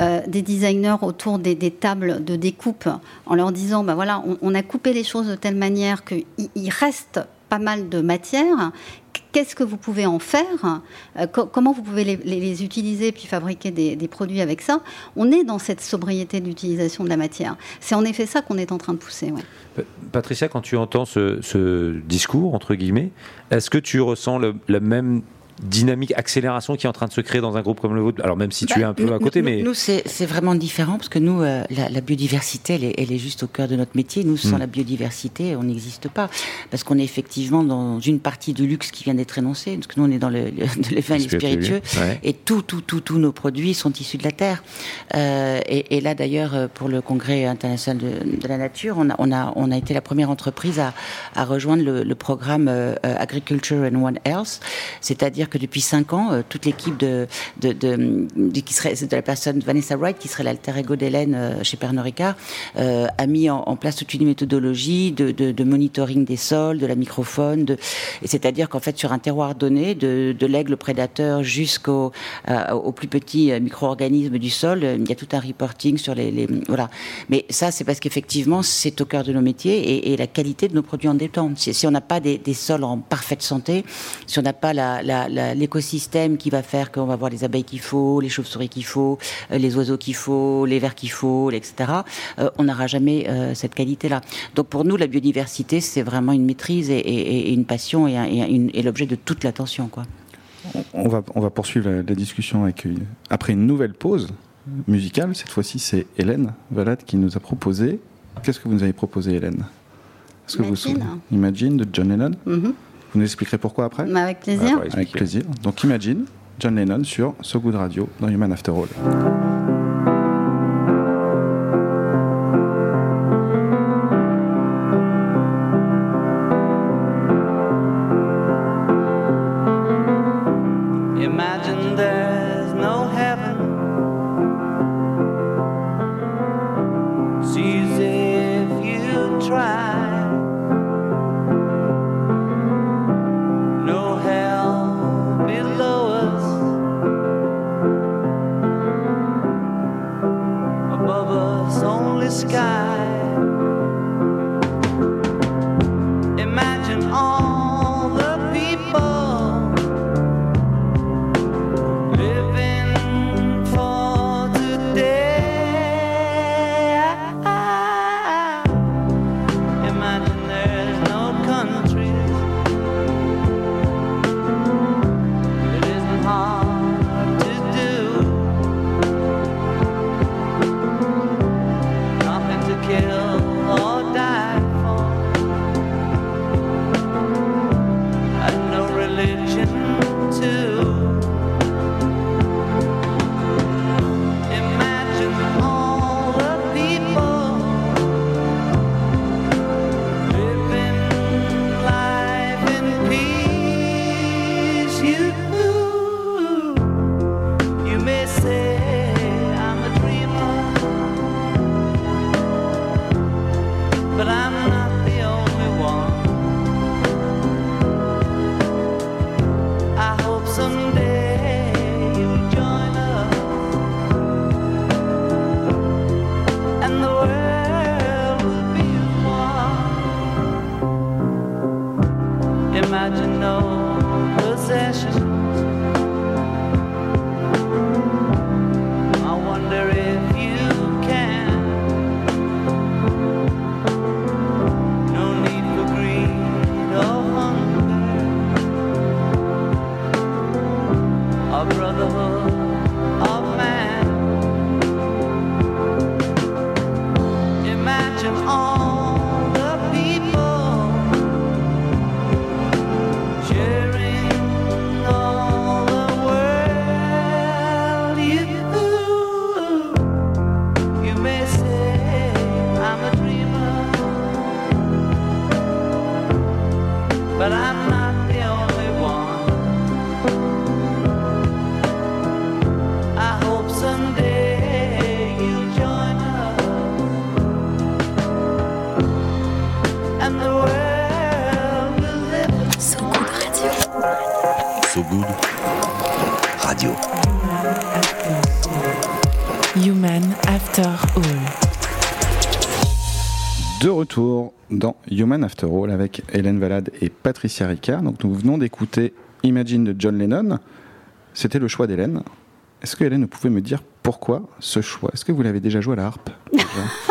euh, des designers autour des, tables de découpe, en leur disant, ben voilà, on, on a coupé les choses de telle manière qu'il il reste pas mal de matière. Qu'est-ce que vous pouvez en faire? Euh, co- Comment vous pouvez les, utiliser puis fabriquer des, produits avec ça? On est dans cette sobriété d'utilisation de la matière. C'est en effet ça qu'on est en train de pousser. Patricia, quand tu entends ce, ce discours, entre guillemets, est-ce que tu ressens le- la même dynamique, accélération qui est en train de se créer dans un groupe comme le vôtre Alors même si tu es un peu Bah, Nous- à côté, nous- mais... Nous, c'est vraiment différent parce que nous, euh, la, la biodiversité, elle est, elle est juste au cœur de notre métier. Nous, sans Mm. la biodiversité, on n'existe pas. Parce qu'on est effectivement dans une partie du luxe qui vient d'être énoncée. Parce que nous, on est dans le, le- les vins et les spiritueux. Ouais. Et tout, tout, tout, tous nos produits sont issus de la terre. Euh, et, et là, d'ailleurs, euh, pour le Congrès international de, de la nature, on a, on, a, on a été la première entreprise à, à rejoindre le, le programme euh, Agriculture and One Health. C'est-à-dire que depuis cinq ans, euh, toute l'équipe de, qui serait de la personne Vanessa Wright, qui serait l'alter ego d'Hélène euh, chez Pernod Ricard, euh, a mis en, place toute une méthodologie de, monitoring des sols, de la microfaune. De, c'est-à-dire qu'en fait, sur un terroir donné, de, l'aigle prédateur jusqu'au aux plus petits euh, micro-organismes du sol, il y a tout un reporting sur les, voilà. Mais ça, c'est parce qu'effectivement, c'est au cœur de nos métiers et, la qualité de nos produits en dépend. Si, on n'a pas des, sols en parfaite santé, si on n'a pas la- l'écosystème qui va faire qu'on va avoir les abeilles qu'il faut, les chauves-souris qu'il faut, euh, les oiseaux qu'il faut, les vers qu'il faut, etc., euh, on n'aura jamais euh, cette qualité-là. Donc pour nous, la biodiversité, c'est vraiment une maîtrise et, et- et une passion et, l'objet de toute l'attention, quoi. On- va, on va poursuivre la, la discussion avec, une- après une nouvelle pause musicale. Cette fois-ci, c'est Hélène Valade qui nous a proposé. Qu'est-ce que vous nous avez proposé, Hélène? Est-ce que vous vous Imagine. souvenez? Imagine de John Lennon? Mhm. Vous nous expliquerez pourquoi après Mais avec plaisir. Avec plaisir. Donc Imagine, John Lennon sur So Good Radio dans Human After All. After All avec Hélène Valade et Patricia Ricard. Donc nous venons d'écouter Imagine de John Lennon. C'était le choix d'Hélène. Est-ce que Hélène, vous pouvez me dire pourquoi ce choix? Est-ce que vous l'avez déjà joué à la harpe? (laughs)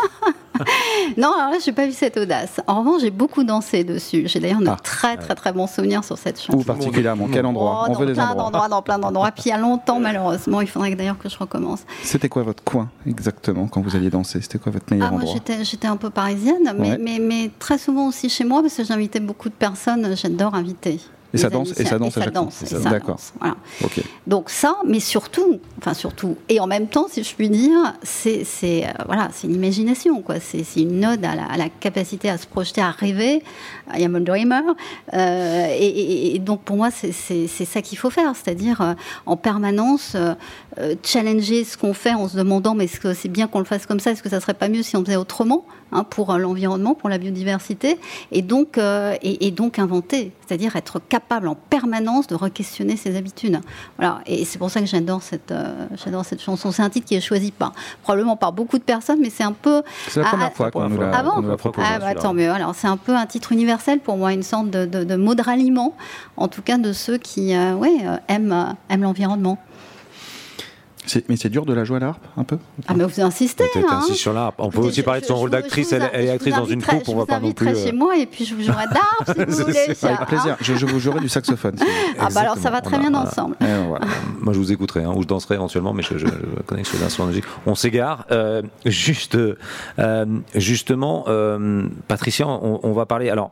Non, alors là, j'ai pas vu cette audace. En revanche, j'ai beaucoup dansé dessus. J'ai d'ailleurs de Ah. très très très bons souvenirs sur cette chanson. Où particulièrement Quel endroit Oh, On dans veut des plein endroits. d'endroits, dans plein d'endroits. Puis il y a longtemps, malheureusement, il faudrait que- d'ailleurs que je recommence. C'était quoi votre coin exactement quand vous alliez danser? C'était quoi votre meilleur Ah, moi, endroit? j'étais, j'étais un peu parisienne, mais, Ouais. mais, mais très souvent aussi chez moi, parce que j'invitais beaucoup de personnes. J'adore inviter. Et ça danse- et ça danse ça Et ça- D'accord. danse, voilà. Ok. Donc ça, mais surtout, enfin surtout, et en même temps, si je puis dire, c'est euh, voilà, c'est une imagination, quoi. C'est c'est une ode à la, à la capacité à se projeter, à rêver. I am a dreamer. Euh, et, et- et donc pour moi, c'est ça qu'il faut faire, c'est-à-dire euh, en permanence euh, challenger ce qu'on fait en se demandant, mais est-ce que c'est bien qu'on le fasse comme ça? Est-ce que ça serait pas mieux si on faisait autrement hein, pour l'environnement, pour la biodiversité? Et donc et, et donc inventer, c'est-à-dire être capable en permanence de re-questionner ses habitudes. Voilà, et c'est pour ça que j'adore cette, j'adore cette chanson. C'est un titre qui est choisi par, probablement par beaucoup de personnes, mais c'est un peu. C'est la Ah, première ah, fois qu'on nous l'a Ah bon? qu'on nous l'a proposé. Ah bah. Alors c'est un peu un titre universel pour moi, une sorte de, mot de ralliement, en tout cas de ceux qui euh, euh, aiment, euh, aiment l'environnement. C'est- Mais c'est dur de la jouer à la harpe, un peu Ah mais vous insistez. Peut-être hein. insiste sur la. On peut aussi parler de son je- rôle d'actrice. Elle, elle est actrice dans une troupe. On va pas non plus. Je vous inviterai euh, chez moi et puis je vous jouerai d'arbre si (laughs) vous voulez. Avec plaisir. hein. Je, je vous jouerai du saxophone. Ah bah alors ça va très bien a- ensemble. (laughs) Moi, je vous écouterai, hein, ou je danserai éventuellement, mais je, je, je connais que je de musique. On s'égare. Euh, juste, euh, justement, euh, Patricia, on, on va parler. Alors,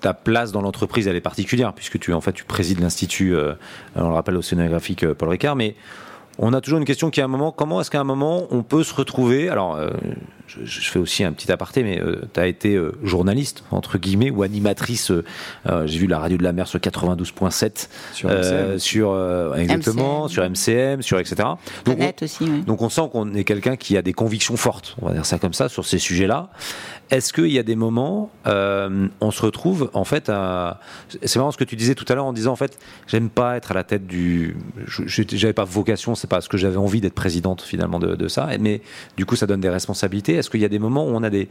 ta place dans l'entreprise, elle est particulière, puisque tu, en fait, tu présides l'Institut, euh, on le rappelle, océanographique euh, Paul Ricard, mais on a toujours une question qui est à un moment, comment est-ce qu'à un moment on peut se retrouver Alors, euh, je, je fais aussi un petit aparté, mais tu as été euh, journaliste, entre guillemets, ou animatrice. euh, euh, J'ai vu la radio de la mer sur 92.7. Sur euh, MCM. sur, euh, exactement, MCM. sur MCM, sur etc. Donc on, aussi, oui. donc on sent qu'on est quelqu'un qui a des convictions fortes, on va dire ça comme ça, sur ces sujets-là. Est-ce qu'il y a des moments, euh, on se retrouve en fait à... C'est marrant ce que tu disais tout à l'heure en disant en fait, j'aime pas être à la tête du... J'avais pas vocation, c'est pas ce que j'avais envie d'être présidente finalement de, de ça, mais du coup ça donne des responsabilités. Est-ce qu'il y a des moments où on a des...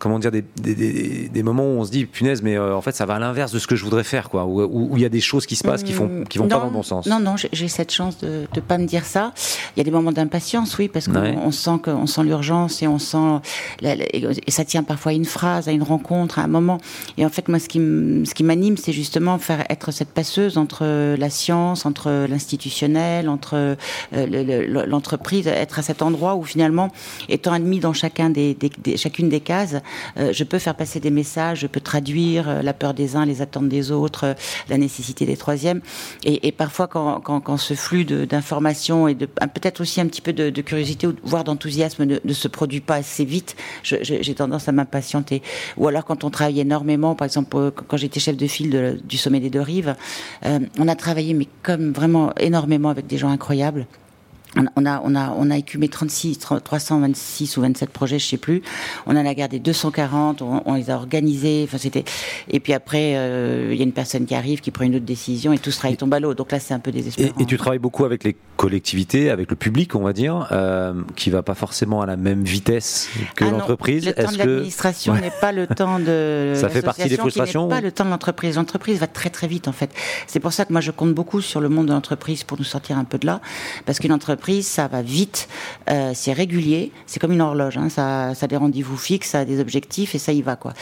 Comment dire, des, des, des- des moments où on se dit, punaise, mais euh, en fait, ça va à l'inverse de ce que je voudrais faire, quoi. Où où- il y a des choses qui se passent qui font, qui vont pas dans le bon sens. Non, non, j'ai cette chance de ne pas me dire ça. Il y a des moments d'impatience, oui, parce qu'on Ouais. on sent que, on sent l'urgence et on sent la- la- et ça tient parfois à une phrase, à une rencontre, à un moment. Et en fait, moi, ce qui ce qui m'anime, c'est justement faire être cette passeuse entre la science, entre l'institutionnel, entre euh, le- le- l'entreprise, être à cet endroit où finalement, étant admis dans chacun des, des- des- chacune des cases, euh, je peux faire passer des messages, je peux traduire euh, la peur des uns, les attentes des autres, euh, la nécessité des troisièmes. Et, parfois, quand, ce flux d'informations et peut-être aussi un petit peu de, curiosité voire d'enthousiasme ne, se produit pas assez vite, j'ai tendance à m'impatienter. Ou alors quand on travaille énormément, par exemple quand j'étais chef de file du sommet des deux rives, on a travaillé mais comme vraiment énormément avec des gens incroyables. On a, on, a, on a écumé 36, 326 ou 27 projets, je sais plus. On en a gardé 240, on, on les a organisés. Enfin, c'était. Et puis après, euh, il y a une personne qui arrive, qui prend une autre décision, et tout ce travail tombe à l'eau. Donc là, c'est un peu Et, désespérant. et tu travailles beaucoup avec les collectivités, avec le public, on va dire, euh, qui va pas forcément à la même vitesse que Ah l'entreprise. Le temps de l'administration n'est pas le temps de. (laughs) Ça fait partie des l'association, qui n'est frustrations, Pas le temps de l'entreprise. L'entreprise va très très vite en fait. C'est pour ça que moi je compte beaucoup sur le monde de l'entreprise pour nous sortir un peu de là, parce qu'une entreprise ça va vite, euh, c'est régulier, c'est comme une horloge. Hein, ça, ça a des rendez-vous fixes, ça a des objectifs et ça y va quoi.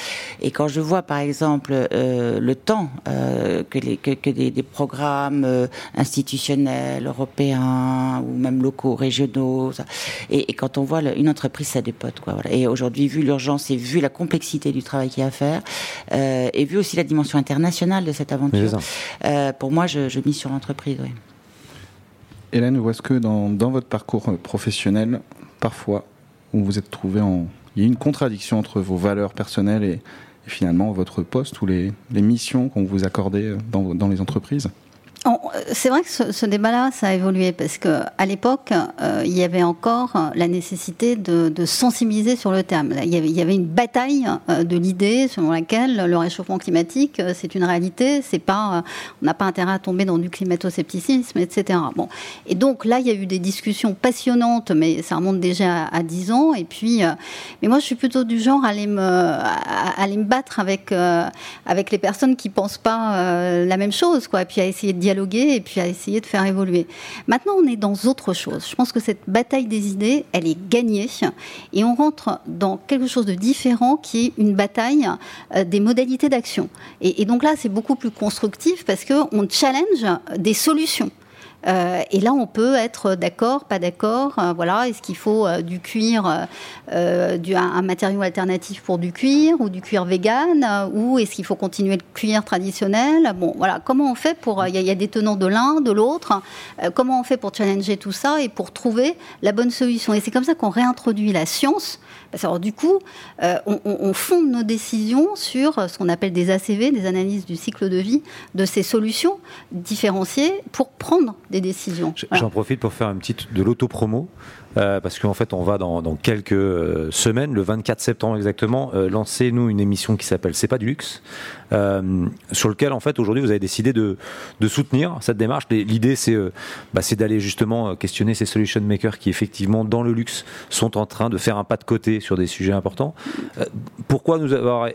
Et quand je vois par exemple euh, le temps euh, que, les, que, que des, des programmes institutionnels, européens ou même locaux, régionaux, ça, et, et quand on voit le- une entreprise, ça dépote. Quoi, voilà. Et aujourd'hui, vu l'urgence et vu la complexité du travail qu'il y a à faire, et vu aussi la dimension internationale de cette aventure, pour moi, je, je mise sur l'entreprise. oui. Hélène, où est-ce que dans, votre parcours euh, professionnel, parfois, vous vous êtes trouvé en. Il y a une contradiction entre vos valeurs personnelles et, finalement votre poste ou les, missions qu'on vous accordait euh, dans, les entreprises? C'est vrai que ce, débat-là, ça a évolué parce que à l'époque, euh, il y avait encore euh, la nécessité de, sensibiliser sur le terme. Il y avait, une bataille euh, de l'idée selon laquelle le réchauffement climatique, euh, c'est une réalité. C'est pas, euh, on n'a pas intérêt à tomber dans du climato-scepticisme, etc. Bon, et donc là, il y a eu des discussions passionnantes, mais ça remonte déjà à, à 10 ans. Et puis, euh, mais moi, je suis plutôt du genre à aller me, battre avec euh, avec les personnes qui pensent pas euh, la même chose, quoi. Et puis à essayer de et puis à essayer de faire évoluer. Maintenant, on est dans autre chose. Je pense que cette bataille des idées, elle est gagnée et on rentre dans quelque chose de différent qui est une bataille euh, des modalités d'action. Et, et donc là, c'est beaucoup plus constructif parce que on challenge des solutions. Euh, et là, on peut être d'accord, pas d'accord. euh, voilà, est-ce qu'il faut euh, du cuir, du, un, matériau alternatif pour du cuir ou du cuir vegan, ou est-ce qu'il faut continuer le cuir traditionnel? Bon, voilà, comment on fait pour Il y, y a des tenants de l'un, de l'autre. comment on fait pour challenger tout ça et pour trouver la bonne solution? Et c'est comme ça qu'on réintroduit la science. Parce que, alors, du coup, euh, on, on- on fonde nos décisions sur ce qu'on appelle des ACV, des analyses du cycle de vie de ces solutions différenciées pour prendre des décisions. Voilà. J'en profite pour faire une petite de l'autopromo. euh, parce qu'en fait, on va dans, dans quelques euh, semaines, le 24 septembre exactement, euh, lancer nous une émission qui s'appelle C'est pas du luxe, euh, sur lequel en fait aujourd'hui vous avez décidé de, soutenir cette démarche. L'idée c'est euh, bah, c'est d'aller justement euh, questionner ces solution makers qui effectivement dans le luxe sont en train de faire un pas de côté sur des sujets importants. Euh, pourquoi nous avoir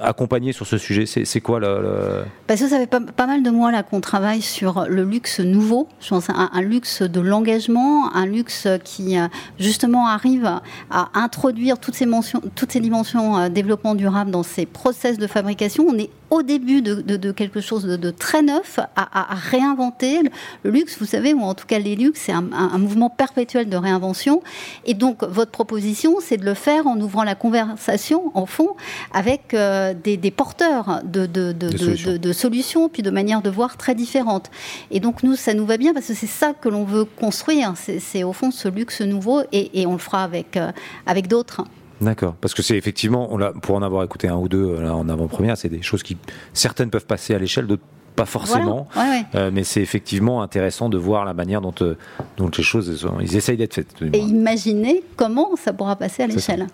accompagnés sur ce sujet? C'est quoi le, Parce que ça fait pas, mal de mois là qu'on travaille sur le luxe nouveau, je pense un, luxe de l'engagement, un luxe qui euh, justement arrive à introduire toutes ces, toutes ces dimensions euh, développement durable dans ces process de fabrication. On est au début de, de- de quelque chose de, de très neuf à, à- à réinventer. Le, luxe, vous savez, ou en tout cas les luxes, c'est un, un- un mouvement perpétuel de réinvention. Et donc votre proposition, c'est de le faire en ouvrant la conversation, en fond, avec euh, des, des porteurs de, solutions. de- de solutions, puis de manières de voir très différentes. Et donc nous, ça nous va bien parce que c'est ça que l'on veut construire. C'est c'est au fond ce luxe nouveau et, et on le fera avec, euh, avec d'autres. D'accord, parce que c'est effectivement, on l'a- pour en avoir écouté un ou deux euh, là, en avant-première, c'est des choses qui certaines peuvent passer à l'échelle, d'autres pas forcément. Voilà. Ouais, ouais. Euh, mais c'est effectivement intéressant de voir la manière dont, euh, dont les choses, ils essayent d'être faites. Et imaginer comment ça pourra passer à l'échelle.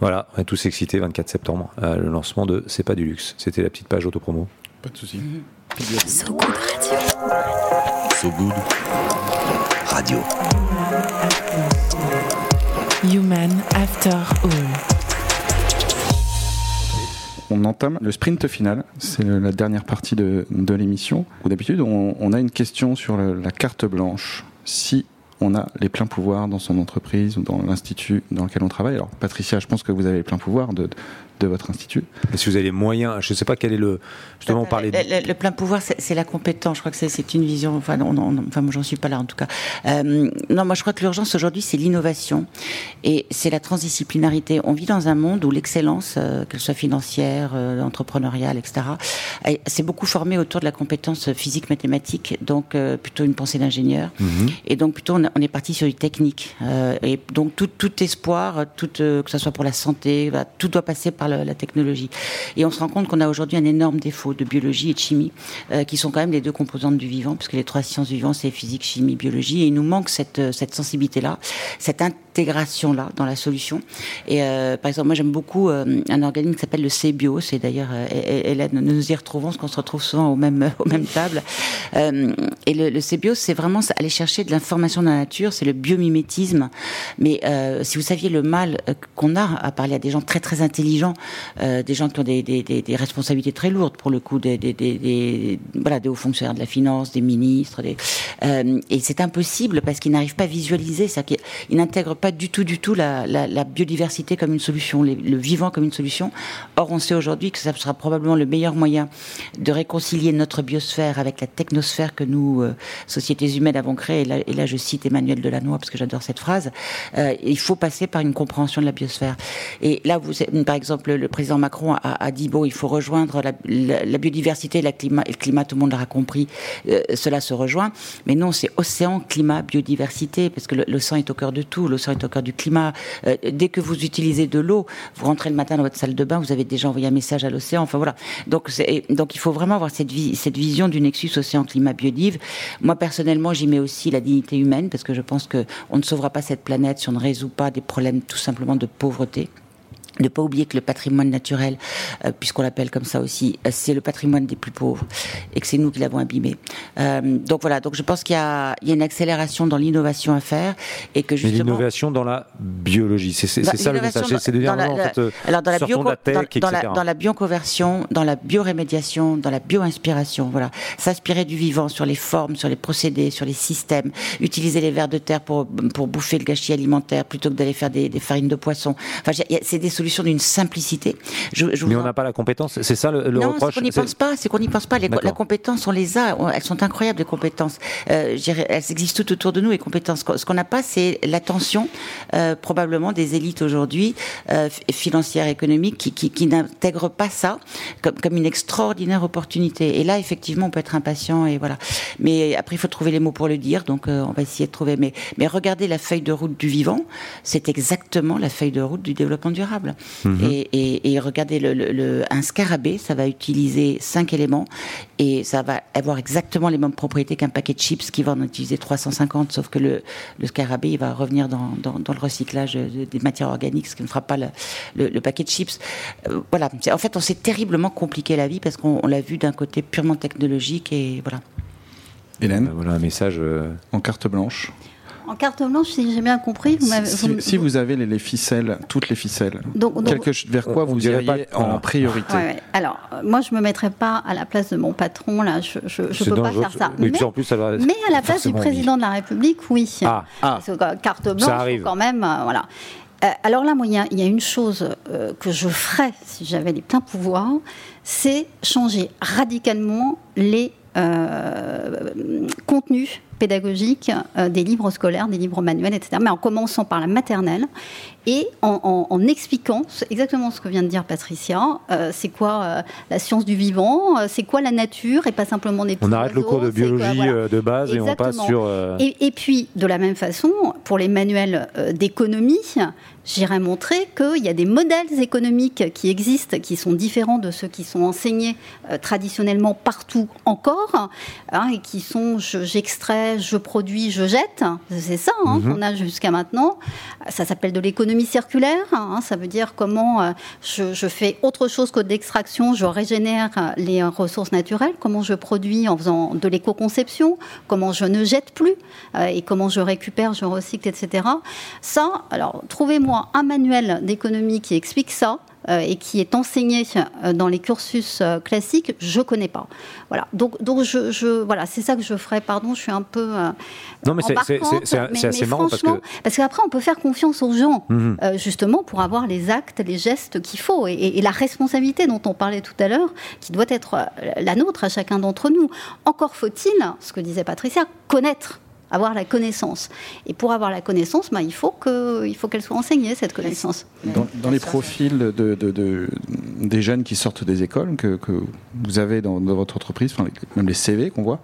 Voilà, on est tous excités, 24 septembre, euh, le lancement de C'est pas du luxe. C'était la petite page autopromo. Pas de souci. So Good Radio. So Good Radio. Human After All. On entame le sprint final, c'est la dernière partie de, de l'émission. D'habitude, on, a une question sur la carte blanche. Si on a les pleins pouvoirs dans son entreprise ou dans l'institut dans lequel on travaille. Alors, Patricia, je pense que vous avez les pleins pouvoirs de, de votre institut. Et si vous avez les moyens, je ne sais pas quel est le. Justement, on parlait. de- Le, le- le plein pouvoir, c'est la compétence. Je crois que c'est- une vision. Enfin, non, non, non, enfin moi, j'en suis pas là en tout cas. Euh, non, moi, je crois que l'urgence aujourd'hui, c'est l'innovation et c'est la transdisciplinarité. On vit dans un monde où l'excellence, euh, qu'elle soit financière, euh, entrepreneuriale, etc., c'est beaucoup formé autour de la compétence physique, mathématique. Donc, euh, plutôt une pensée d'ingénieur. Mhm. Et donc plutôt on, on est parti sur du technique. Euh, et donc tout, tout espoir, tout, euh, que ce soit pour la santé, bah, tout doit passer par par la, technologie. Et on se rend compte qu'on a aujourd'hui un énorme défaut de biologie et de chimie, euh, qui sont quand même les deux composantes du vivant, puisque les trois sciences du vivant, c'est physique, chimie, biologie, et il nous manque cette, euh, cette sensibilité-là, cette intégration-là dans la solution. Et euh, par exemple, moi j'aime beaucoup euh, un organisme qui s'appelle le CBio, c'est d'ailleurs euh, Hélène, nous nous y retrouvons, parce qu'on se retrouve souvent au même, aux mêmes (laughs) tables. Euh, et le, le CBio, c'est vraiment aller chercher de l'information dans la nature, c'est le biomimétisme. Mais si vous saviez le mal qu'on a à parler à des gens très très intelligents, des gens qui ont des, des, des, des responsabilités très lourdes pour le coup, des, des, voilà, des hauts fonctionnaires de la finance, des ministres, et c'est impossible parce qu'ils n'arrivent pas à visualiser, c'est-à-dire qu'ils ils n'intègrent pas du tout, du tout la, biodiversité comme une solution, le vivant comme une solution. Or, on sait aujourd'hui que ça sera probablement le meilleur moyen de réconcilier notre biosphère avec la technosphère que nous, euh, sociétés humaines, avons créée. Et là, je cite Emmanuel Delannoy parce que j'adore cette phrase. Euh, il faut passer par une compréhension de la biosphère. Et là, vous, par exemple, le président Macron a, dit bon, il faut rejoindre la, biodiversité, et le climat, tout le monde l'aura compris. Euh, cela se rejoint. Mais non, c'est océan, climat, biodiversité, parce que l'océan est au cœur de tout. L'océan au cœur du climat. Euh, dès que vous utilisez de l'eau, vous rentrez le matin dans votre salle de bain, vous avez déjà envoyé un message à l'océan. Enfin voilà. Donc, donc il faut vraiment avoir cette, cette vision du nexus océan, climat, biodive. Moi personnellement, j'y mets aussi la dignité humaine, parce que je pense que on ne sauvera pas cette planète si on ne résout pas des problèmes tout simplement de pauvreté. Ne pas oublier que le patrimoine naturel, euh, puisqu'on l'appelle comme ça aussi, euh, c'est le patrimoine des plus pauvres et que c'est nous qui l'avons abîmé. Euh, donc voilà, donc je pense qu'il y a, il y a une accélération dans l'innovation à faire et que justement. l'innovation dans la biologie, c'est c'est- Bah, ça le message. C'est de dire dans la- en fait, euh, alors dans la, bio, de la tech, dans, etc. dans la, dans la bioconversion, dans la biorémédiation, dans la bio-inspiration, voilà, s'inspirer du vivant sur les formes, sur les procédés, sur les systèmes, utiliser les vers de terre pour pour bouffer le gâchis alimentaire plutôt que d'aller faire des, des farines de poisson. Enfin, c'est des solutions d'une simplicité. Je, je Mais on en- n'a pas la compétence. C'est ça le, le non, reproche. c'est qu'on n'y pense pas. C'est qu'on n'y pense pas. Les, la compétence, on les a. Elles sont incroyables les compétences. Euh, elles existent tout autour de nous. Les compétences. Ce qu'on n'a pas, c'est l'attention euh, probablement des élites aujourd'hui euh, financières, économiques, qui, qui, qui n'intègrent pas ça comme, comme une extraordinaire opportunité. Et là, effectivement, on peut être impatient et voilà. Mais après, il faut trouver les mots pour le dire. Donc, euh, on va essayer de trouver. Mais, mais regardez la feuille de route du vivant. C'est exactement la feuille de route du développement durable. Et, et, et regardez le, le- le- un scarabée, ça va utiliser cinq éléments et ça va avoir exactement les mêmes propriétés qu'un paquet de chips qui va en utiliser 350, sauf que le, le scarabée, il va revenir dans, dans, dans le recyclage de- des matières organiques, ce qui ne fera pas le, le- le paquet de chips. Euh, voilà. En fait, on s'est terriblement compliqué la vie parce qu'on on l'a vu d'un côté purement technologique et voilà. Hélène, Voilà un message. euh, en carte blanche. En carte blanche, si j'ai bien compris, vous m'avez. Si, vous- si vous avez les, les ficelles, toutes les ficelles, Donc- donc- quelque ch- vers quoi vous iriez pas- en voilà. priorité Ouais, ouais. Alors, euh, moi, je me mettrais pas à la place de mon patron, là, je ne peux pas faire ça. Mais, puis en plus, ça va. mais à la place du président de la République, oui. Ah, Ah, Parce que, euh, carte blanche, quand même, euh, voilà. Euh, alors là, moi, il y a- il y, a une chose euh, que je ferais si j'avais les pleins pouvoirs, c'est changer radicalement les euh, contenus pédagogiques euh, des livres scolaires, des livres manuels, etc. Mais en commençant par la maternelle et en, en- en expliquant exactement ce que vient de dire Patricia. euh, c'est quoi euh, la science du vivant euh, C'est quoi la nature et pas simplement des On arrête le cours de quoi, biologie voilà. de base et on passe sur. Et, et puis, de la même façon, pour les manuels d'économie, j'irais montrer qu'il y a des modèles économiques qui existent, qui sont différents de ceux qui sont enseignés traditionnellement partout encore, hein, et qui sont je- j'extrais, je, produis, je jette. C'est ça hein, qu'on a jusqu'à maintenant. Ça s'appelle de l'économie circulaire. hein, ça veut dire comment euh, je, fais autre chose que de l'extraction, je régénère euh, les euh, ressources naturelles, comment je produis en faisant de l'éco-conception, comment je ne jette plus et comment je récupère, je recycle, etc. Ça, alors trouvez-moi un manuel d'économie qui explique ça. Euh, et qui est enseigné euh, dans les cursus euh, classiques, je connais pas. Voilà. Donc, donc je, je- voilà, c'est ça que je ferais. Pardon, je suis un peu. Non, mais c'est- assez marrant parce que- parce qu'après, on peut faire confiance aux gens, Mhm. justement, pour avoir les actes, les gestes qu'il faut. Et, et- et la responsabilité dont on parlait tout à l'heure, qui doit être la nôtre à chacun d'entre nous. Encore faut-il, ce que disait Patricia, connaître avoir la connaissance. Et pour avoir la connaissance, ben, il faut qu'elle soit enseignée, cette connaissance. Dans, dans les profils de, de- de- des jeunes qui sortent des écoles que, que vous avez dans, dans votre entreprise, enfin, les- même les CV qu'on voit,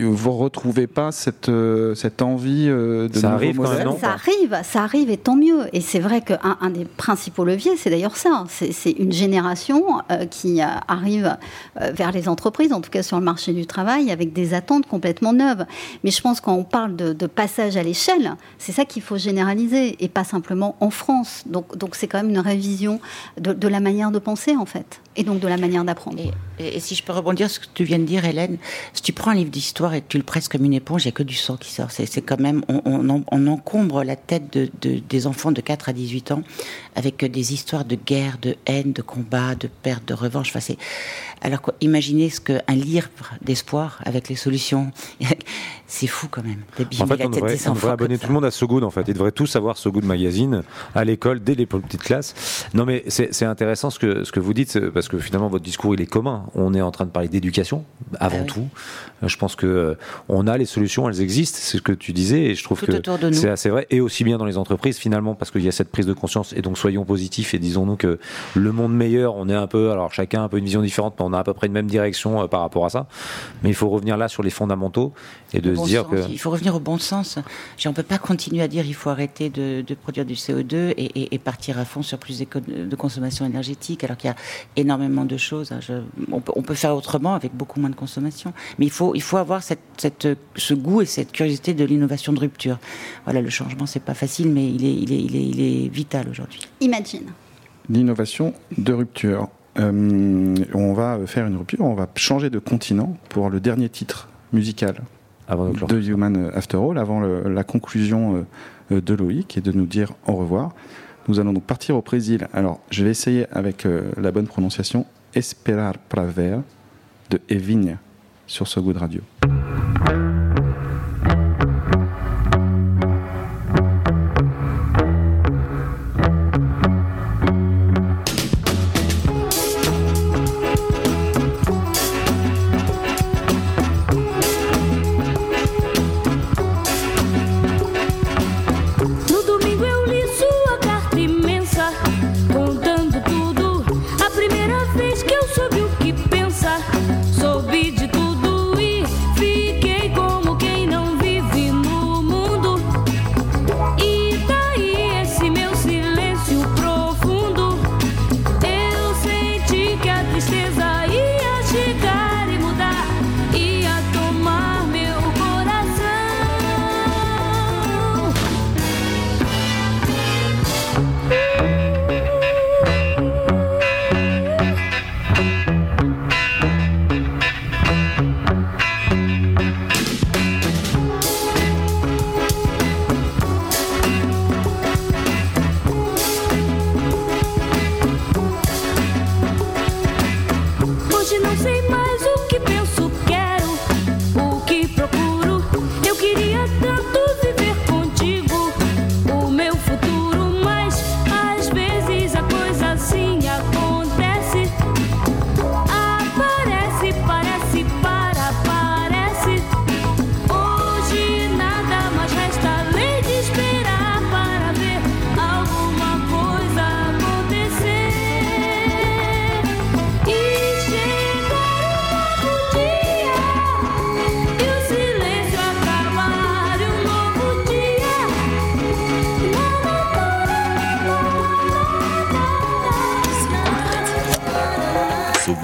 vous retrouvez pas cette, euh, cette envie euh, de Ça arrive quand même, non Ça arrive, ça arrive et tant mieux. Et c'est vrai qu'un un des principaux leviers, c'est d'ailleurs ça. C'est c'est une génération euh, qui arrive euh, vers les entreprises, en tout cas sur le marché du travail, avec des attentes complètement neuves. Mais je pense quand on parle de, de passage à l'échelle, c'est ça qu'il faut généraliser et pas simplement en France. Donc donc c'est quand même une révision de, de la manière de penser en fait, et donc de la manière d'apprendre. Et, et- et si je peux rebondir sur ce que tu viens de dire, Hélène, si tu prends un livre d'histoire et tu le presses comme une éponge, il n'y a que du sang qui sort. C'est quand même, on, on en- on encombre la tête de, de- des enfants de 4 à 18 ans avec des histoires de guerre, de haine, de combat, de perte, de revanche. Enfin, c'est- alors quoi, imaginez ce qu'un livre d'espoir avec les solutions, (laughs) c'est fou quand même. En fait, on devrait, on devrait abonner tout le monde à So Good, en fait. Ils devraient tous avoir So Good Magazine à l'école, dès les petites classes. Non, mais c'est intéressant ce que, ce que vous dites, parce que finalement, votre discours, il est commun. On est en train de parler d'éducation, avant Ah tout. Euh, Je pense que euh, on a les solutions, elles existent, c'est ce que tu disais, et je trouve Tout que c'est assez vrai, et aussi bien dans les entreprises, finalement, parce qu'il y a cette prise de conscience, et donc soyons positifs, et disons-nous que le monde meilleur, on est un peu, alors chacun a un peu une vision différente, mais on a à peu près une même direction euh, par rapport à ça. Mais il faut revenir là sur les fondamentaux, et de se dire sens. que... Il faut revenir au bon sens. Je- On ne peut pas continuer à dire il faut arrêter de, de produire du CO2 et, et- et partir à fond sur plus de consommation énergétique, alors qu'il y a énormément de choses. hein. Je- on, peut, on peut faire autrement avec beaucoup moins de consommation. Mais il faut, il faut avoir cette, cette- ce goût et cette curiosité de l'innovation de rupture. Voilà, le changement, c'est pas facile, mais il est, il est, il est, il est vital aujourd'hui. Imagine. L'innovation de rupture. Euh, on va faire une rupture, on va changer de continent pour le dernier titre musical Avant de de Human After All, avant le- la conclusion euh, de Loïc et de nous dire au revoir. Nous allons donc partir au Brésil. Alors, je vais essayer avec euh, la bonne prononciation Esperar para ver de Evigne sur So Good Radio.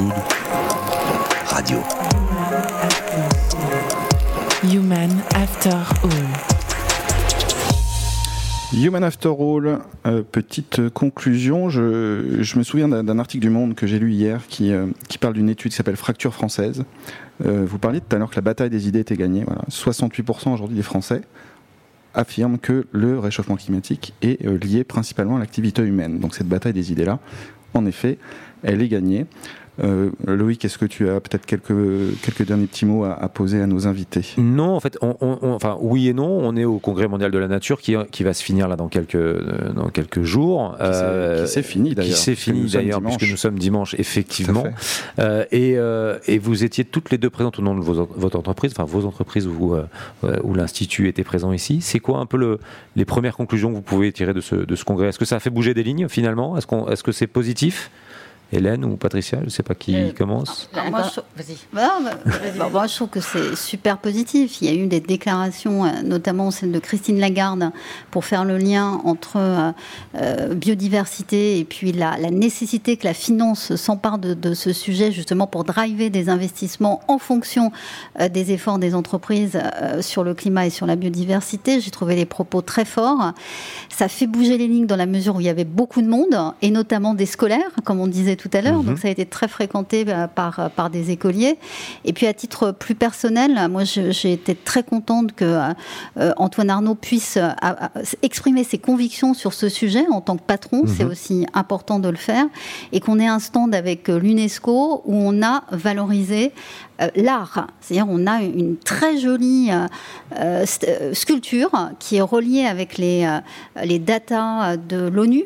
Good Radio. Human After All. Human After All, euh, petite conclusion. Je, je me souviens d'un d'un article du Monde que j'ai lu hier qui, euh, qui parle d'une étude qui s'appelle Fracture française. Euh, vous parliez tout à l'heure que la bataille des idées était gagnée. Voilà. 68% aujourd'hui des Français affirment que le réchauffement climatique est euh, lié principalement à l'activité humaine. Donc cette bataille des idées-là, en effet, elle est gagnée. Euh, Loïc, est-ce que tu as peut-être quelques, quelques derniers petits mots à, à poser à nos invités? Non, en fait, on, on- on- enfin oui et non. On est au Congrès mondial de la nature qui, qui va se finir là dans quelques dans quelques jours. Qui s'est- Euh, fini, d'ailleurs, Qui s'est fini d'ailleurs puisque nous sommes dimanche effectivement. Euh, et, et vous étiez toutes les deux présentes au nom de vos, votre entreprise, enfin vos entreprises où, où l'institut était présent ici. C'est quoi un peu le, les premières conclusions que vous pouvez tirer de ce, de ce congrès? Est-ce que ça a fait bouger des lignes finalement? Est-ce qu'on est-ce que c'est positif? Hélène ou Patricia, je ne sais pas qui Euh, commence. Alors, moi, je- Vas-y. Voilà, bah, (laughs) moi, je trouve que c'est super positif. Il y a eu des déclarations, euh, notamment celle de Christine Lagarde, pour faire le lien entre euh, euh, biodiversité et puis la, la nécessité que la finance s'empare de, de ce sujet, justement pour driver des investissements en fonction euh, des efforts des entreprises euh, sur le climat et sur la biodiversité. J'ai trouvé les propos très forts. Ça fait bouger les lignes dans la mesure où il y avait beaucoup de monde, et notamment des scolaires, comme on disait tout à l'heure. Donc ça a été très fréquenté euh, par, par des écoliers. Et puis à titre plus personnel, moi j'ai été très contente que euh, Antoine Arnaud puisse euh, exprimer ses convictions sur ce sujet en tant que patron. C'est aussi important de le faire. Et qu'on ait un stand avec euh, l'UNESCO où on a valorisé euh, l'art. C'est-à-dire on a une très jolie euh, sculpture qui est reliée avec les, euh, les datas de l'ONU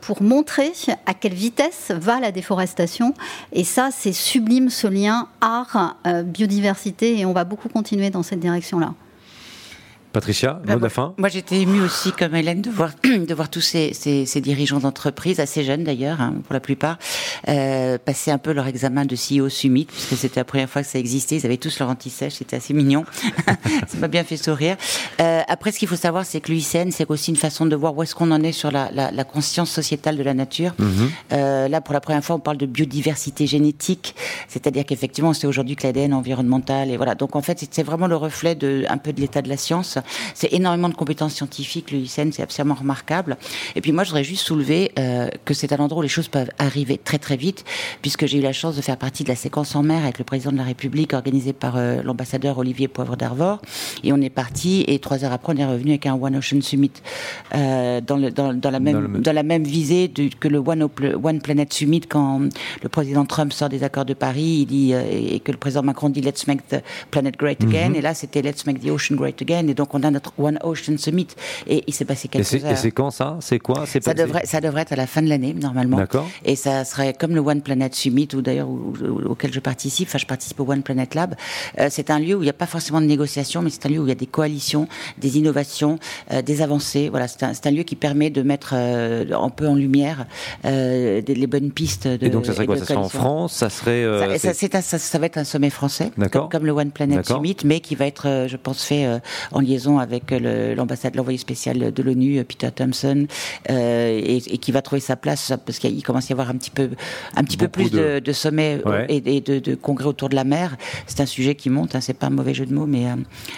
pour montrer à quelle vitesse va la déforestation. Et ça, c'est sublime ce lien art, euh, biodiversité, et on va beaucoup continuer dans cette direction-là. Patricia, mot de la fin? Moi, j'étais émue aussi, comme Hélène, de voir, (clears throat) de voir tous ces, ces, ces dirigeants d'entreprise, assez jeunes d'ailleurs, hein, pour la plupart, euh, passer un peu leur examen de CEO Summit, puisque c'était la première fois que ça existait. Ils avaient tous leur anti-sèche, c'était assez mignon. (laughs) ça m'a bien fait sourire. Euh, après, ce qu'il faut savoir, c'est que l'UICN, c'est aussi une façon de voir où est-ce qu'on en est sur la, la, la conscience sociétale de la nature. Euh, là, pour la première fois, on parle de biodiversité génétique, c'est-à-dire qu'effectivement, c'est aujourd'hui que l'ADN environnemental et voilà. Donc en fait, c'est- c'est vraiment le reflet de un peu de l'état de la science. C'est énormément de compétences scientifiques, le ICN, c'est absolument remarquable. Et puis moi, je voudrais juste soulever euh, que c'est un endroit où les choses peuvent arriver très très vite, puisque j'ai eu la chance de faire partie de la séquence en mer avec le président de la République, organisée par euh, l'ambassadeur Olivier Poivre d'Arvor. Et on est parti, et trois heures après, on est revenu avec un One Ocean Summit euh, dans, le, dans, dans la même Dans le même- dans la même visée du- que le One, Planet Summit quand le président Trump sort des accords de Paris, il dit euh, et que le président Macron dit Let's make the planet great again. Mhm. Et là, c'était Let's make the ocean great again. Et donc, on a notre One Ocean Summit. Et il s'est passé Et quelques c'est et c'est quand ça? C'est quoi? Ça pas- devrait, ça devrait être à la fin de l'année, normalement. D'accord. Et ça serait comme le One Planet Summit, ou d'ailleurs auquel je participe, enfin je participe au One Planet Lab. Euh, c'est un lieu où il n'y a pas forcément de négociation, mais c'est un lieu où il y a des coalitions, des innovations, euh, des avancées. Voilà, c'est un, lieu qui permet de mettre euh, un peu en lumière des- les bonnes pistes de Et donc ça serait quoi? Ça serait en. France? Ça serait. Ça, un- va être un sommet français, comme, comme le One Planet. Summit, mais qui va être, je pense, fait en liaison avec euh, l'ambassade, l'envoyé spécial de l'ONU, euh, Peter Thompson, euh, et, et qui va trouver sa place parce qu'il commence à y avoir un petit peu, un petit peu plus de- sommets Ouais. et, et de, de congrès autour de la mer. C'est un sujet qui monte, hein, c'est pas un mauvais jeu de mots, mais euh,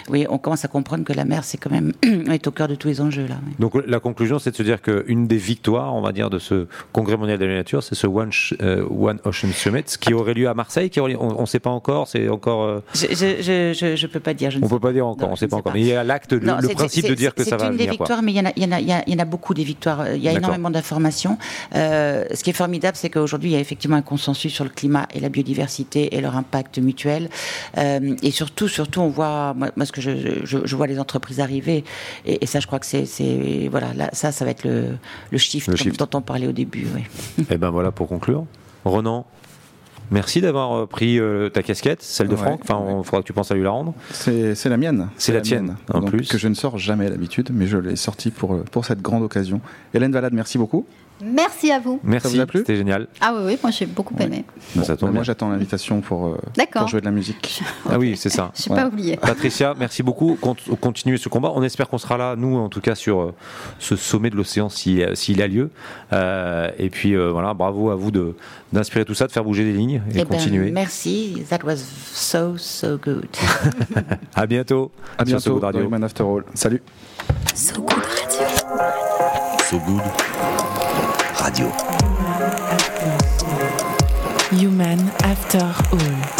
oui, on commence à comprendre que la mer, c'est quand même (clears throat) est au cœur de tous les enjeux là. Donc la conclusion, c'est de se dire qu'une des victoires, on va dire, de ce congrès mondial de la nature, c'est ce One, euh, Ocean Summit, qui aurait lieu à Marseille. Qui on ne sait pas encore. C'est encore. Je, je, je, je, peux pas dire. Je ne on sais peut pas dire encore. Non, on je sait ne pas sais encore. pas. Mais il y a l'acte, le, c'est- principe c'est- de dire que c'est ça va une des venir. quoi. victoires, mais il y en a, il y en a, il y a- il y en a beaucoup des victoires. Il y a énormément d'informations. Euh, ce qui est formidable, c'est qu'aujourd'hui, il y a effectivement un consensus sur le climat et la biodiversité et leur impact mutuel. Euh, et surtout, surtout, on voit, moi, moi, ce que je, je, je vois les entreprises arriver, et, et ça, je crois que c'est, c'est voilà, là, ça, ça va être le, le shift, Le comme- shift. dont on parlait au début. oui. Et ben voilà pour conclure. Ronan, merci d'avoir euh, pris euh, ta casquette, celle de Ouais, Franck. Enfin, il faudra que tu penses à lui la rendre. C'est la mienne. C'est la tienne, en Donc, plus. Que je ne sors jamais d'habitude, mais je l'ai sortie pour, euh, pour cette grande occasion. Hélène Valade, merci beaucoup. Merci à vous. Merci, vous a plu c'était génial. Ah oui, oui, moi j'ai beaucoup aimé. Bah, ça tombe moi j'attends l'invitation pour, euh, pour jouer de la musique. Ah oui, c'est ça. (laughs) Je n'ai Ouais. pas oublié. Patricia, merci beaucoup. Cont- Continuez ce combat. On espère qu'on sera là, nous, en tout cas, sur euh, ce sommet de l'océan si- euh, s'il a lieu. Euh, et puis euh, voilà, bravo à vous de d'inspirer tout ça, de faire bouger les lignes et Eh ben, continuer. merci. That was so, so good. (laughs) À bientôt. À sur So bientôt Good dans Radio. Human After All. Salut. So Good Radio. So Good Human After All.